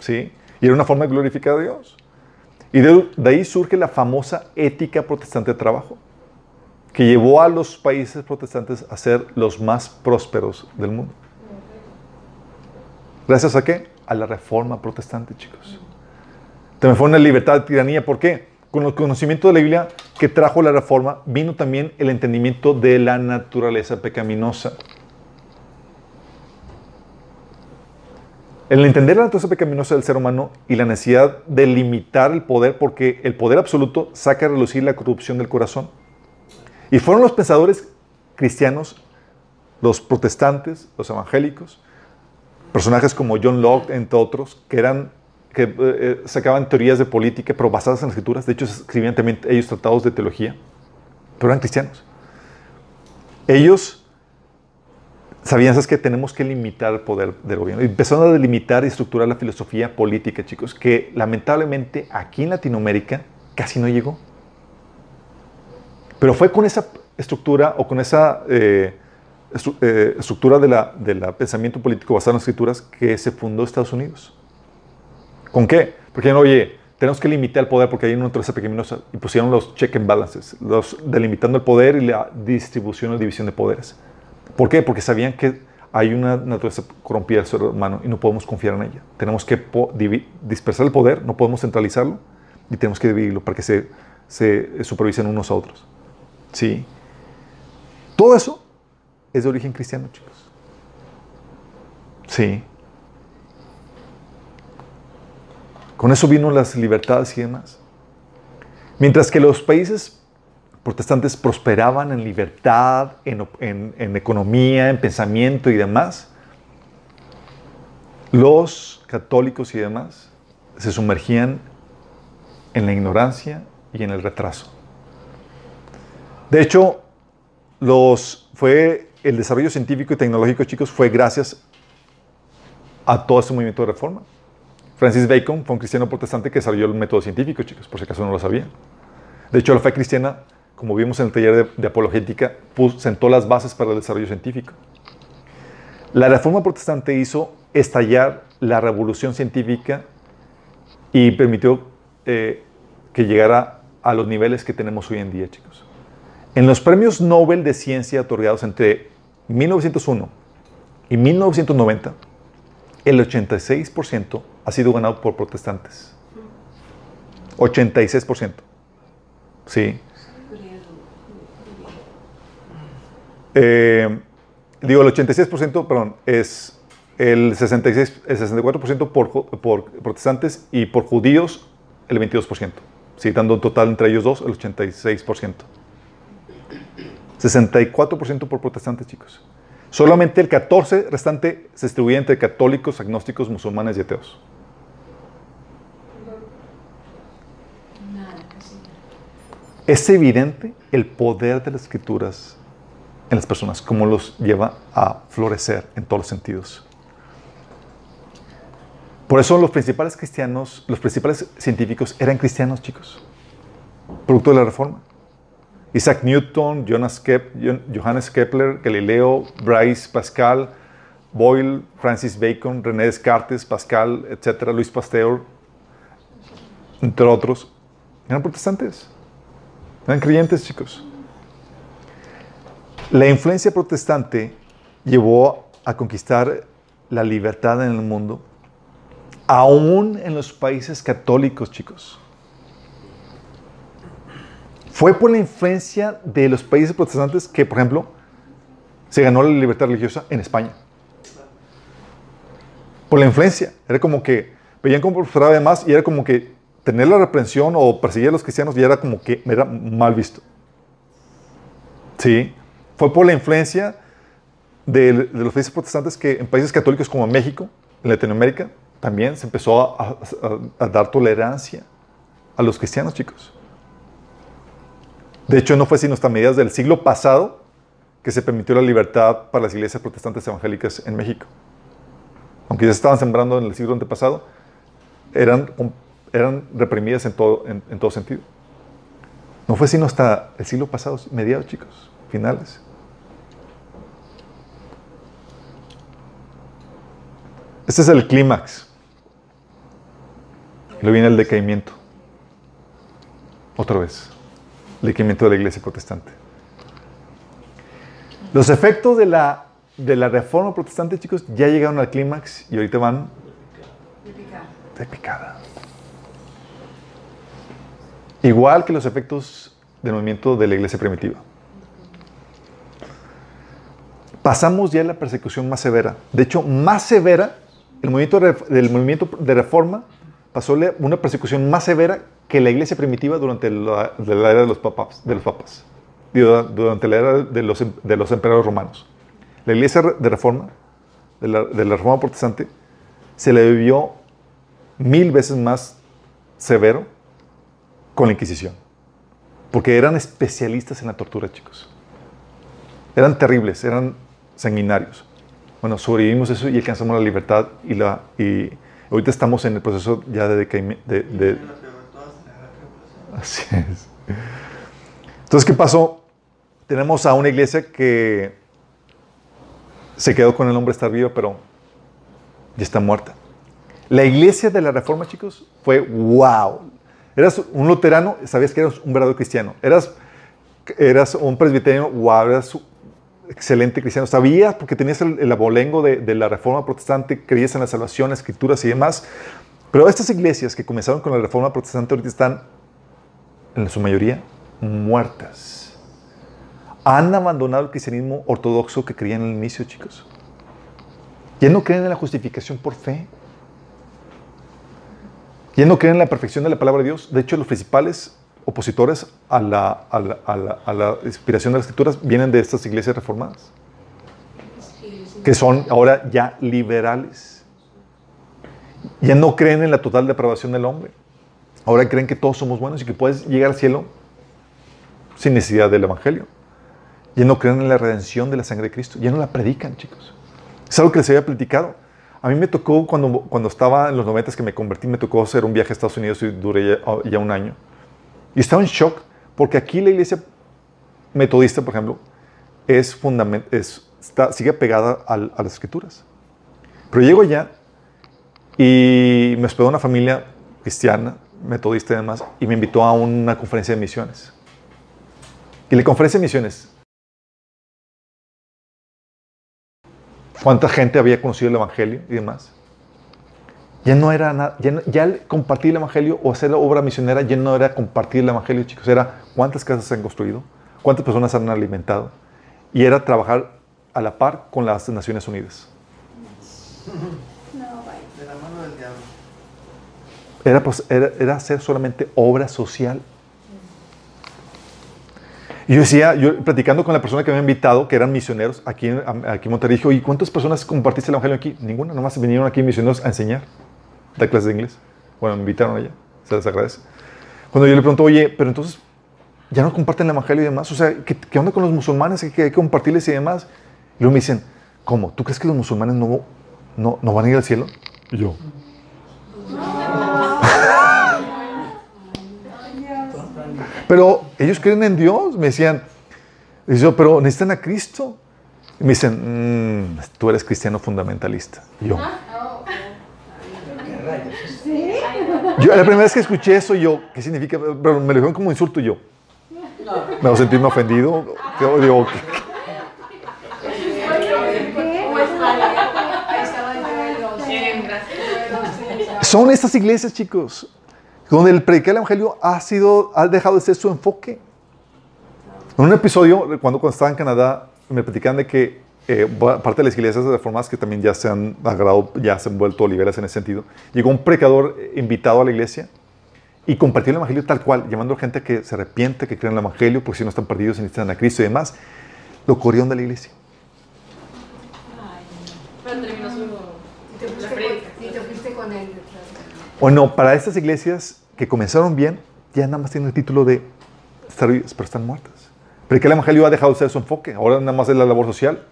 ¿sí? Y era una forma de glorificar a Dios. Y de, de ahí surge la famosa ética protestante de trabajo. que llevó a los países protestantes a ser los más prósperos del mundo. ¿Gracias a qué? A la reforma protestante, chicos. También fue una libertad de tiranía. ¿Por qué? Con el conocimiento de la Biblia que trajo la reforma, vino también el entendimiento de la naturaleza pecaminosa. El entender la naturaleza pecaminosa del ser humano y la necesidad de limitar el poder, porque el poder absoluto saca a relucir la corrupción del corazón. Y fueron los pensadores cristianos, los protestantes, los evangélicos, personajes como John Locke, entre otros, que eran que eh, eh, sacaban teorías de política, pero basadas en escrituras. De hecho, escribían también ellos tratados de teología, pero eran cristianos. Ellos sabían ¿sabes? que tenemos que limitar el poder del gobierno. Empezaron a delimitar y estructurar la filosofía política, chicos, que lamentablemente aquí en Latinoamérica casi no llegó. Pero fue con esa estructura o con esa eh, estructura de la, de la pensamiento político basado en las escrituras que se fundó Estados Unidos. ¿Con qué? Porque, oye, tenemos que limitar el poder porque hay una naturaleza pequeñosa y pusieron los check and balances, los delimitando el poder y la distribución o división de poderes. ¿Por qué? Porque sabían que hay una naturaleza corrompida del ser humano y no podemos confiar en ella. Tenemos que dispersar el poder, no podemos centralizarlo y tenemos que dividirlo para que se, se supervisen unos a otros. ¿Sí? Todo eso es de origen cristiano, chicos. Sí. Con eso vino las libertades y demás. Mientras que los países protestantes prosperaban en libertad, en, economía, en pensamiento y demás, los católicos y demás se sumergían en la ignorancia y en el retraso. De hecho, los, fue el desarrollo científico y tecnológico, chicos, fue gracias a todo este movimiento de reforma. Francis Bacon fue un cristiano protestante que desarrolló el método científico, chicos, por si acaso no lo sabían. De hecho, la fe cristiana, como vimos en el taller de, apologética, sentó las bases para el desarrollo científico. La reforma protestante hizo estallar la revolución científica y permitió eh, que llegara a los niveles que tenemos hoy en día, chicos. En los premios Nobel de Ciencia otorgados entre 1901 y 1990, el 86% ha sido ganado por protestantes. 86%. Sí. Eh, digo, el 86%, perdón, es el, 66, el 64% por, por protestantes y por judíos el 22%. Sí, dando un total entre ellos dos el 86%. 64% por protestantes, chicos. Solamente el 14 restante se distribuye entre católicos, agnósticos, musulmanes y ateos. Es evidente el poder de las escrituras en las personas, cómo los lleva a florecer en todos los sentidos. Por eso los principales cristianos, los principales científicos eran cristianos, chicos, producto de la reforma. Isaac Newton, Johannes Kepler, Galileo, Bryce Pascal, Boyle, Francis Bacon, René Descartes, Pascal, etcétera, Luis Pasteur, entre otros, eran protestantes. Eran creyentes, chicos. La influencia protestante llevó a conquistar la libertad en el mundo, aún en los países católicos, chicos. Fue por la influencia de los países protestantes que, por ejemplo, se ganó la libertad religiosa en España. Por la influencia. Era como que veían cómo prosperaba además y era como que tener la reprensión o perseguir a los cristianos ya era como que era mal visto. Sí. Fue por la influencia de, los países protestantes que en países católicos como México, en Latinoamérica, también se empezó a dar tolerancia a los cristianos, chicos. De hecho, no fue sino hasta mediados del siglo pasado que se permitió la libertad para las iglesias protestantes evangélicas en México. Aunque ya se estaban sembrando en el siglo antepasado, eran, eran reprimidas en todo, en, todo sentido. No fue sino hasta el siglo pasado, mediados, chicos, finales. Este es el clímax. Luego viene el decaimiento. Otra vez decaimiento de la iglesia protestante. Los efectos de la, de la reforma protestante, chicos, ya llegaron al clímax y ahorita van De picada. Igual que los efectos del movimiento de la iglesia primitiva. Pasamos ya a la persecución más severa. De hecho, más severa, el movimiento del movimiento de reforma pasó una persecución más severa que la iglesia primitiva durante la, la era de los papas. De los papas. Durante la era de los, em- de los emperadores romanos. La iglesia de reforma, de la, de la reforma protestante, se le vivió mil veces más severo con la Inquisición. Porque eran especialistas en la tortura, chicos. Eran terribles, eran sanguinarios. Bueno, sobrevivimos eso y alcanzamos la libertad y la y ahorita estamos en el proceso ya de. De, de- La peor de todas, la gran así es. Entonces, ¿qué pasó? Tenemos a una iglesia que se quedó con el nombre estar viva, pero ya está muerta. La iglesia de la Reforma, chicos, fue wow. Eras un luterano, sabías que eras un verdadero cristiano. Eras, eras un presbiteriano, wow, eras excelente cristiano. Sabías, porque tenías el, el abolengo de, de la Reforma protestante, creías en la salvación, las escrituras y demás. Pero estas iglesias que comenzaron con la Reforma protestante ahorita están, en su mayoría, muertas. Han abandonado el cristianismo ortodoxo que creían en el inicio, chicos. Ya no creen en la justificación por fe. Ya no creen en la perfección de la palabra de Dios. De hecho, los principales opositores a la- a la inspiración de las escrituras vienen de estas iglesias reformadas, que son ahora ya liberales. Ya no creen en la total depravación del hombre. Ahora creen que todos somos buenos y que puedes llegar al cielo sin necesidad del Evangelio. Ya no creen en la redención de la sangre de Cristo. Ya no la predican, chicos. Es algo que les había platicado. A mí me tocó cuando, cuando estaba en los 90 que me convertí, me tocó hacer un viaje a Estados Unidos y duré ya, ya un año. Y estaba en shock porque aquí la iglesia metodista, por ejemplo, es está, sigue pegada a las escrituras. Pero llego allá y me hospedó una familia cristiana, metodista y demás, y me invitó a una conferencia de misiones. Y la conferencia de misiones, ¿cuánta gente había conocido el Evangelio y demás? Ya no era nada, ya, no- ya el compartir el Evangelio o hacer la obra misionera ya no era compartir el Evangelio, chicos, era cuántas casas se han construido, cuántas personas se han alimentado, y era trabajar a la par con las Naciones Unidas. De la mano del diablo. Era, era, era hacer solamente obra social. Y yo decía, yo platicando con la persona que me había invitado, que eran misioneros aquí en, aquí Monterrey, dije, ¿y cuántas personas compartiste el Evangelio aquí? Ninguna, nomás vinieron aquí misioneros a enseñar, dar clases de inglés. Bueno, me invitaron allá, se les agradece. Cuando yo le pregunto, oye, pero entonces, ¿ya no comparten el Evangelio y demás? O sea, ¿qué, qué onda con los musulmanes? ¿Hay que, hay que compartirles y demás? Y luego me dicen, ¿cómo? ¿Tú crees que los musulmanes no, no, no van a ir al cielo? Y yo, Pero ellos creen en Dios, me decían. Y yo, pero necesitan a Cristo. Y me dicen, "Mm, tú eres cristiano fundamentalista. Y yo, yo, la primera vez que escuché eso, yo, ¿qué significa? Pero me lo dijeron como insulto y yo. Me sentirme ofendido. Yo digo, ¿qué- Son estas iglesias, chicos, donde el predicar el evangelio ha sido, ha dejado de ser su enfoque. En un episodio, cuando, cuando estaba en Canadá, me platican de que eh, parte de las iglesias reformadas que también ya se han agarrado, ya se han vuelto liberales en ese sentido, llegó un predicador eh, invitado a la iglesia y compartió el evangelio tal cual, llamando a gente que se arrepiente, que creen en el evangelio, porque si no están perdidos necesitan a Cristo y demás. Lo corrieron de la iglesia. Pero terminó su. Y te la fuiste prédica. con- y te fuiste con él. O no, para estas iglesias que comenzaron bien, ya nada más tienen el título de estar vivas, pero están muertas. Porque el evangelio ha dejado de ser su enfoque, ahora nada más es la labor social.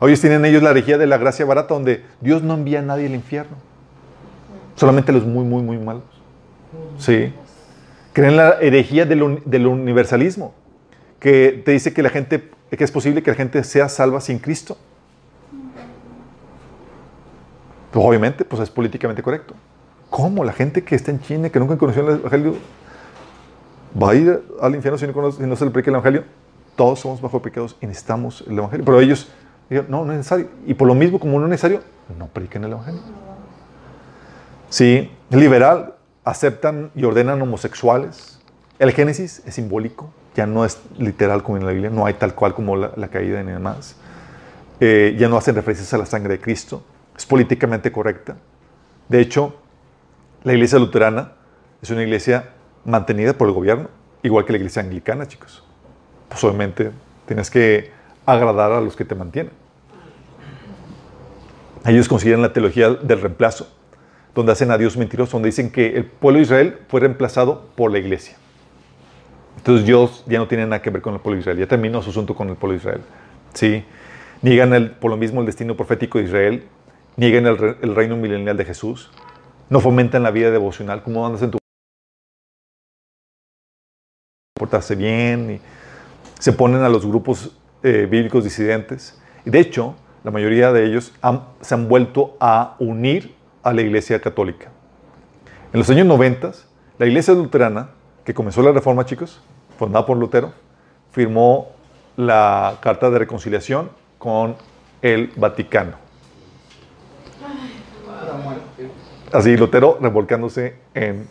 Hoy tienen ellos la herejía de la gracia barata, donde Dios no envía a nadie al infierno, solamente a los muy, muy, muy malos. Sí. Creen la herejía del, del universalismo, que te dice que la gente, que es posible que la gente sea salva sin Cristo. Pues obviamente, pues es políticamente correcto. ¿Cómo? La gente que está en China, que nunca conoció el Evangelio, va a ir al infierno si no, conoce- si no se le predica el Evangelio. todos somos bajo pecados y necesitamos el Evangelio. Pero ellos dijeron, no, no es necesario. Y por lo mismo, como no es necesario, no predican el Evangelio. Sí, liberal, aceptan y ordenan homosexuales. El Génesis es simbólico, ya no es literal como en la Biblia, no hay tal cual como la, la caída ni demás. Eh, ya no hacen referencias a la sangre de Cristo, es políticamente correcta. De hecho, la iglesia luterana es una iglesia mantenida por el gobierno, igual que la iglesia anglicana, chicos. Pues obviamente tienes que agradar a los que te mantienen. Ellos consideran la teología del reemplazo, donde hacen a Dios mentiroso, donde dicen que el pueblo de Israel fue reemplazado por la iglesia. Entonces Dios ya no tiene nada que ver con el pueblo de Israel, ya terminó su asunto con el pueblo de Israel. ¿Sí? Niegan el, por lo mismo el destino profético de Israel, niegan el, re- el reino milenial de Jesús, no fomentan la vida devocional, cómo andas en tu portarse bien, se ponen a los grupos eh, bíblicos disidentes. Y de hecho, la mayoría de ellos se han vuelto a unir a la iglesia católica. En los años 90, la iglesia luterana, que comenzó la reforma, chicos, fundada por Lutero, firmó la Carta de Reconciliación con el Vaticano. La muerte. Así, Lutero revolcándose en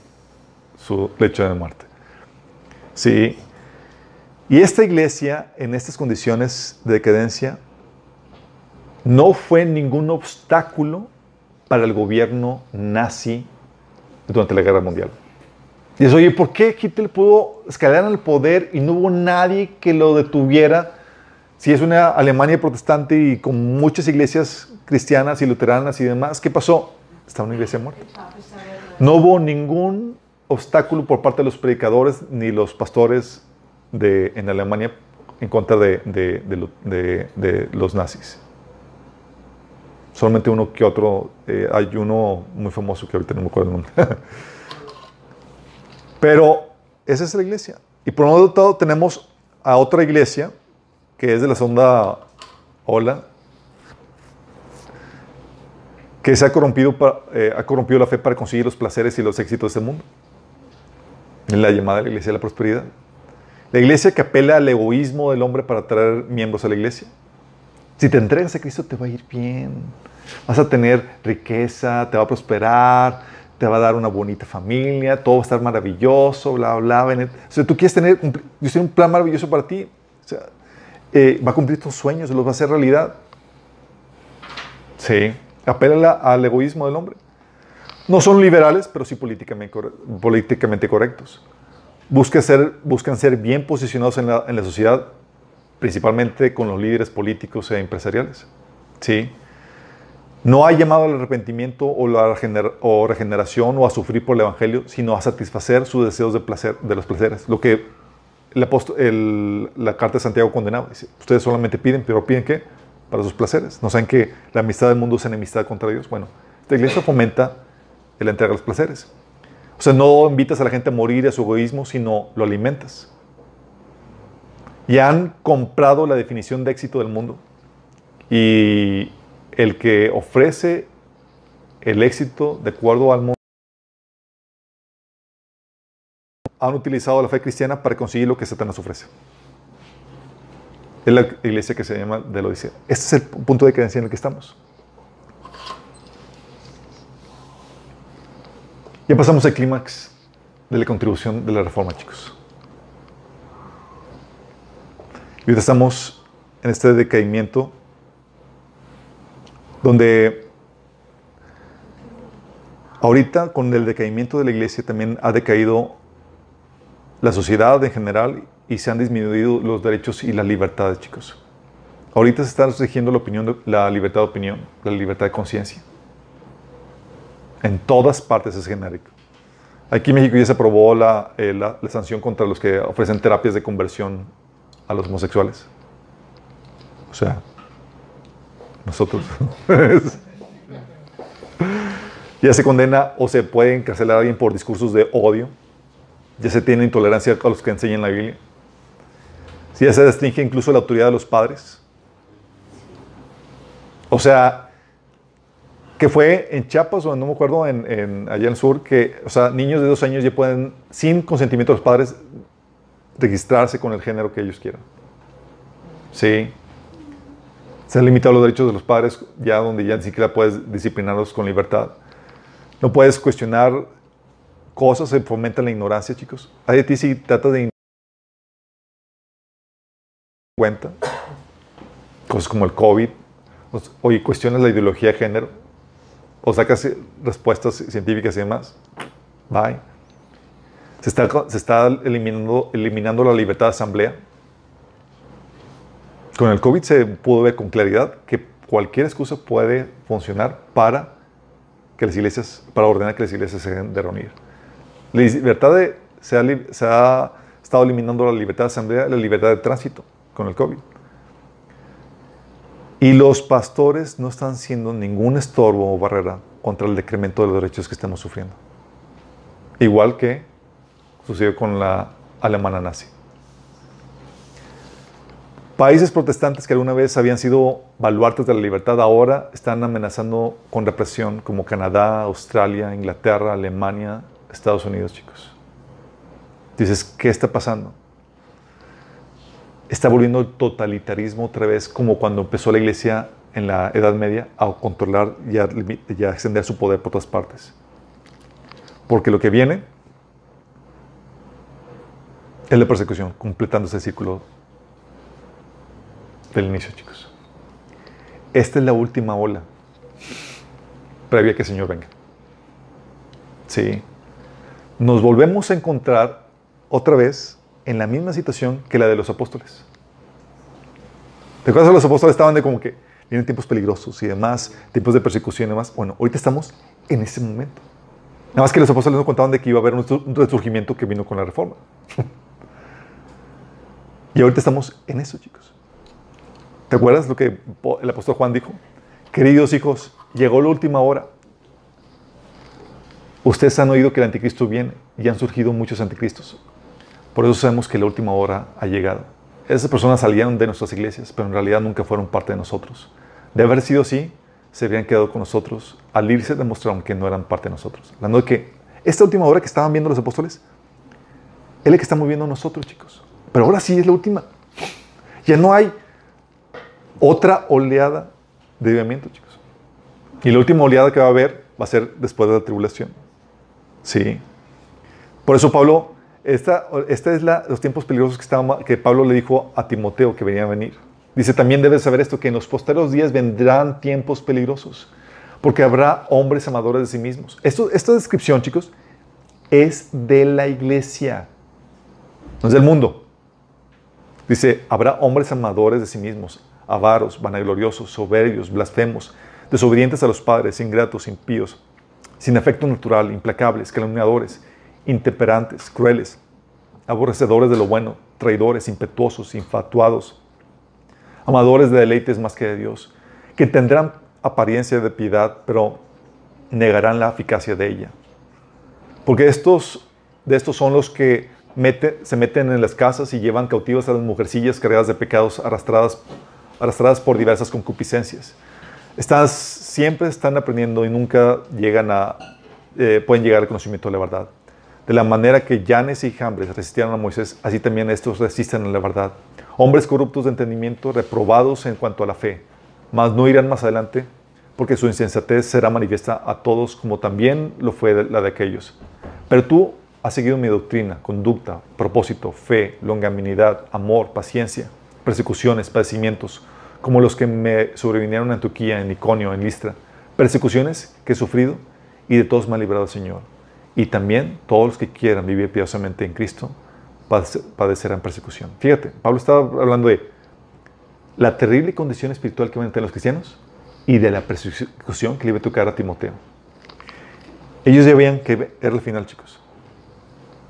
su lecho de muerte. Sí. Y esta iglesia, en estas condiciones de decadencia, no fue ningún obstáculo para el gobierno nazi durante la Guerra Mundial. Y eso, oye, ¿por qué Hitler pudo escalar al poder y no hubo nadie que lo detuviera? Si es una Alemania protestante y con muchas iglesias cristianas y luteranas y demás, ¿qué pasó? Está una iglesia muerta. No hubo ningún obstáculo por parte de los predicadores ni los pastores de, en Alemania en contra de, de- de lo- de- de los nazis. Solamente uno que otro, eh, hay uno muy famoso que ahorita no me acuerdo el nombre. Pero esa es la iglesia. Y por otro lado tenemos a otra iglesia que es de la segunda ola, que se ha corrompido, eh, ha corrompido la fe para conseguir los placeres y los éxitos de este mundo. Es la llamada de la iglesia de la prosperidad. La iglesia que apela al egoísmo del hombre para atraer miembros a la iglesia. Si te entregas a Cristo te va a ir bien. Vas a tener riqueza, te va a prosperar, te va a dar una bonita familia, todo va a estar maravilloso, bla, bla. bla. O sea, tú quieres tener, Dios tiene un plan maravilloso para ti. O sea, eh, va a cumplir tus sueños, los va a hacer realidad. Sí, apela al egoísmo del hombre. No son liberales, pero sí políticamente, políticamente correctos. Buscan ser, bien posicionados en la, en la sociedad, principalmente con los líderes políticos e empresariales. Sí. No hay llamado al arrepentimiento o la regeneración o a sufrir por el Evangelio, sino a satisfacer sus deseos de, placer, de los placeres. Lo que el- la carta de Santiago condenaba. Dice, ustedes solamente piden, pero piden qué? Para sus placeres. ¿No saben que la amistad del mundo es enemistad contra Dios? Bueno, esta iglesia fomenta el entrega de los placeres. O sea, no invitas a la gente a morir a su egoísmo, sino lo alimentas. Y han comprado la definición de éxito del mundo. Y el que ofrece el éxito de acuerdo al mundo han utilizado la fe cristiana para conseguir lo que Satanás ofrece. Es la iglesia que se llama de la Odisea. Este es el punto de creencia en el que estamos. Ya pasamos al clímax de la contribución de la reforma, chicos. Y ahorita estamos en este decaimiento donde ahorita con el decaimiento de la iglesia también ha decaído la sociedad en general y se han disminuido los derechos y las libertades, chicos. Ahorita se está restringiendo la, opinión, de- la libertad de opinión, la libertad de conciencia. En todas partes es genérico. Aquí en México ya se aprobó la, eh, la- la sanción contra los que ofrecen terapias de conversión a los homosexuales. O sea, nosotros. ya se condena o se puede encarcelar a alguien por discursos de odio. Ya se tiene intolerancia a los que enseñan la Biblia. Sí, ya se restringe incluso la autoridad de los padres. O sea, que fue en Chiapas o no me acuerdo, en, allá en el sur, que, o sea, niños de dos años ya pueden, sin consentimiento de los padres, registrarse con el género que ellos quieran. Sí. Se han limitado los derechos de los padres, ya donde ya ni siquiera puedes disciplinarlos con libertad. No puedes cuestionar cosas, se fomenta la ignorancia, chicos. Hay de ti si trata de cuenta cosas como el COVID, o, y cuestionas la ideología de género, o sacas respuestas científicas y demás. Bye. Se está, se está eliminando, eliminando la libertad de asamblea. Con el COVID se pudo ver con claridad que cualquier excusa puede funcionar para que las iglesias, para ordenar que las iglesias se dejen de reunir. La libertad de, se, ha, se ha estado eliminando la libertad de asamblea, la libertad de tránsito con el COVID. Y los pastores no están siendo ningún estorbo o barrera contra el decremento de los derechos que estamos sufriendo. Igual que sucedió con la alemana nazi. Países protestantes que alguna vez habían sido baluartes de la libertad ahora están amenazando con represión como Canadá, Australia, Inglaterra, Alemania, Estados Unidos, chicos. Dices, ¿qué está pasando? Está volviendo el totalitarismo otra vez como cuando empezó la iglesia en la Edad Media a controlar y a, extender su poder por todas partes. Porque lo que viene es la persecución, completando ese círculo del inicio, chicos. Esta es la última ola previa que el Señor venga. Sí. Nos volvemos a encontrar otra vez en la misma situación que la de los apóstoles. ¿Te acuerdas? Los apóstoles estaban de como que vienen tiempos peligrosos y demás, tiempos de persecución y demás. Bueno, ahorita estamos en ese momento. Nada más que los apóstoles no contaban de que iba a haber un resurgimiento que vino con la reforma. y ahorita estamos en eso, chicos. ¿Te acuerdas lo que el apóstol Juan dijo? Queridos hijos, llegó la última hora. Ustedes han oído que el anticristo viene y han surgido muchos anticristos. Por eso sabemos que la última hora ha llegado. Esas personas salieron de nuestras iglesias, pero en realidad nunca fueron parte de nosotros. De haber sido así, se habrían quedado con nosotros. Al irse demostraron que no eran parte de nosotros. Hablando de que esta última hora que estaban viendo los apóstoles, es la que estamos viendo nosotros, chicos. Pero ahora sí es la última. Ya no hay otra oleada de avivamiento, chicos. Y la última oleada que va a haber va a ser después de la tribulación. Sí. Por eso Pablo, esta, esta es la, los tiempos peligrosos que, estaba, que Pablo le dijo a Timoteo que venía a venir. Dice, también debes saber esto, que en los posteriores días vendrán tiempos peligrosos, porque habrá hombres amadores de sí mismos. Esto, esta descripción, chicos, es de la iglesia, no es del mundo. Dice, habrá hombres amadores de sí mismos, avaros, vanagloriosos, soberbios, blasfemos, desobedientes a los padres, ingratos, impíos, sin efecto natural, implacables, calumniadores, intemperantes, crueles, aborrecedores de lo bueno, traidores, impetuosos, infatuados, amadores de deleites más que de Dios, que tendrán apariencia de piedad, pero negarán la eficacia de ella. Porque estos, de estos son los que se meten en las casas y llevan cautivas a las mujercillas cargadas de pecados arrastradas arrastradas por diversas concupiscencias. Estas siempre están aprendiendo y nunca llegan a, eh, pueden llegar al conocimiento de la verdad. De la manera que Janes y Jambres resistieron a Moisés, así también estos resisten a la verdad. Hombres corruptos de entendimiento, reprobados en cuanto a la fe, mas no irán más adelante, porque su insensatez será manifiesta a todos, como también lo fue la de aquellos. Pero tú has seguido mi doctrina, conducta, propósito, fe, longanimidad, amor, paciencia persecuciones, padecimientos, como los que me sobrevinieron en Antioquía, en Iconio, en Listra, persecuciones que he sufrido y de todos me ha librado el Señor. Y también todos los que quieran vivir piadosamente en Cristo padecerán persecución. Fíjate, Pablo estaba hablando de la terrible condición espiritual que van a tener los cristianos y de la persecución que le iba a tocar a Timoteo. Ellos ya veían que era el final, chicos.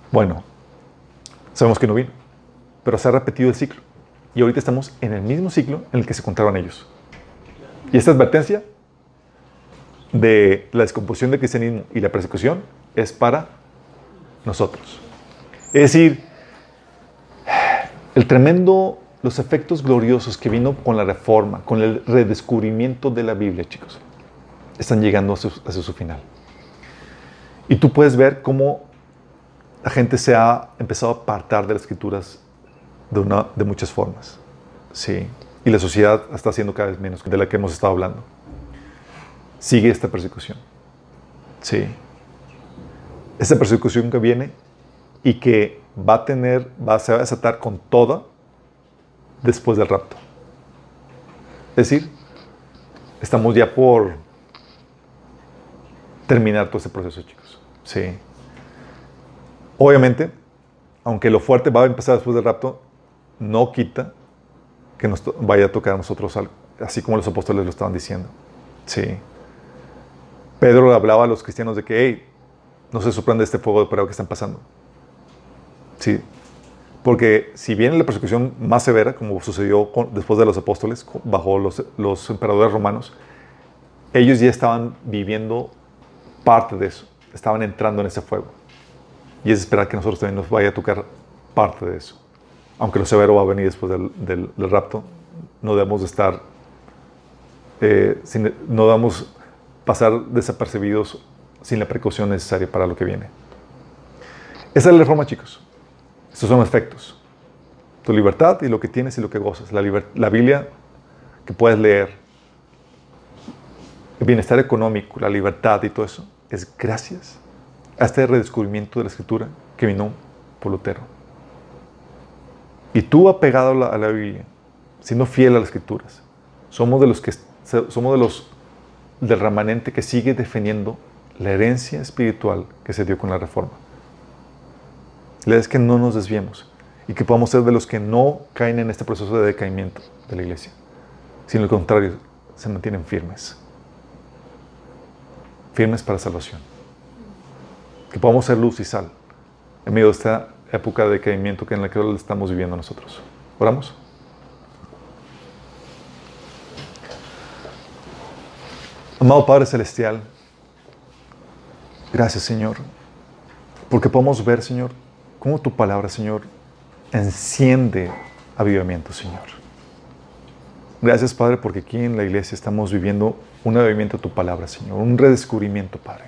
Bueno, sabemos que no vino, pero se ha repetido el ciclo. Y ahorita estamos en el mismo ciclo en el que se encontraban ellos. Y esta advertencia de la descomposición del cristianismo y la persecución es para nosotros. Es decir, el tremendo, los efectos gloriosos que vino con la reforma, con el redescubrimiento de la Biblia, chicos, están llegando a su, su final. Y tú puedes ver cómo la gente se ha empezado a apartar de las escrituras de, una, de muchas formas. Sí. Y la sociedad está haciendo cada vez menos de la que hemos estado hablando. Sigue esta persecución. Sí. Esta persecución que viene y que va a tener, va, se va a desatar con toda después del rapto. Es decir, estamos ya por terminar todo ese proceso, chicos. Sí. Obviamente, aunque lo fuerte va a empezar después del rapto, no quita que nos vaya a tocar a nosotros algo, así como los apóstoles lo estaban diciendo. Sí. Pedro hablaba a los cristianos de que, hey, no se sorprende este fuego de prueba que están pasando. Sí. Porque si viene la persecución más severa, como sucedió después de los apóstoles, bajo los, emperadores romanos, ellos ya estaban viviendo parte de eso, estaban entrando en ese fuego. Y es esperar que nosotros también nos vaya a tocar parte de eso. Aunque lo severo va a venir después del, rapto, no debemos de estar, eh, no debemos pasar desapercibidos sin la precaución necesaria para lo que viene. Esa es la reforma, chicos. Estos son efectos. Tu libertad y lo que tienes y lo que gozas. La, la Biblia que puedes leer, el bienestar económico, la libertad y todo eso, es gracias a este redescubrimiento de la escritura que vino por Lutero. Y tú apegado a la, a la Biblia, siendo fiel a las escrituras, somos de los que somos de los del remanente que sigue defendiendo la herencia espiritual que se dio con la reforma. La idea es que no nos desviemos y que podamos ser de los que no caen en este proceso de decaimiento de la iglesia, sino al contrario, se mantienen firmes. Firmes para salvación que podamos ser luz y sal en medio de esta época de decaimiento que en la que estamos viviendo nosotros. ¿Oramos? Amado Padre Celestial, gracias Señor, porque podemos ver, Señor, cómo tu palabra, Señor, enciende avivamiento, Señor. Gracias, Padre, porque aquí en la iglesia estamos viviendo un avivamiento de tu palabra, Señor, un redescubrimiento, Padre.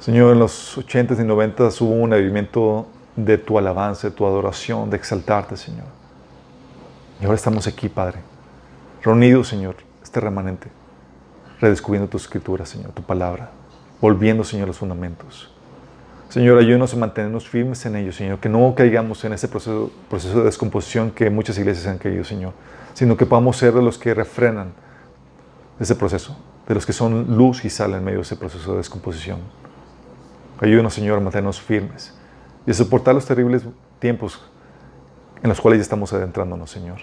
Señor, en los 80 y 90 hubo un avivamiento de tu alabanza, de tu adoración, de exaltarte, Señor. Y ahora estamos aquí, Padre, reunidos, Señor, este remanente, redescubriendo tu escritura, Señor, tu palabra, volviendo, Señor, los fundamentos. Señor, ayúdanos a mantenernos firmes en ello, Señor, que no caigamos en ese proceso, proceso de descomposición que muchas iglesias han caído, Señor, sino que podamos ser de los que refrenan ese proceso, de los que son luz y sal en medio de ese proceso de descomposición. Ayúdanos, Señor, a mantenernos firmes y a soportar los terribles tiempos en los cuales ya estamos adentrándonos, Señor.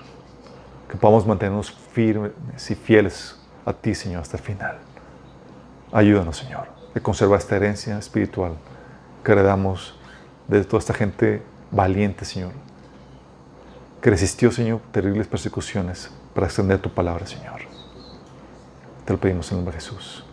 Que podamos mantenernos firmes y fieles a ti, Señor, hasta el final. Ayúdanos, Señor, a conservar esta herencia espiritual que heredamos de toda esta gente valiente, Señor, que resistió, Señor, terribles persecuciones para extender tu palabra, Señor. Te lo pedimos en el nombre de Jesús.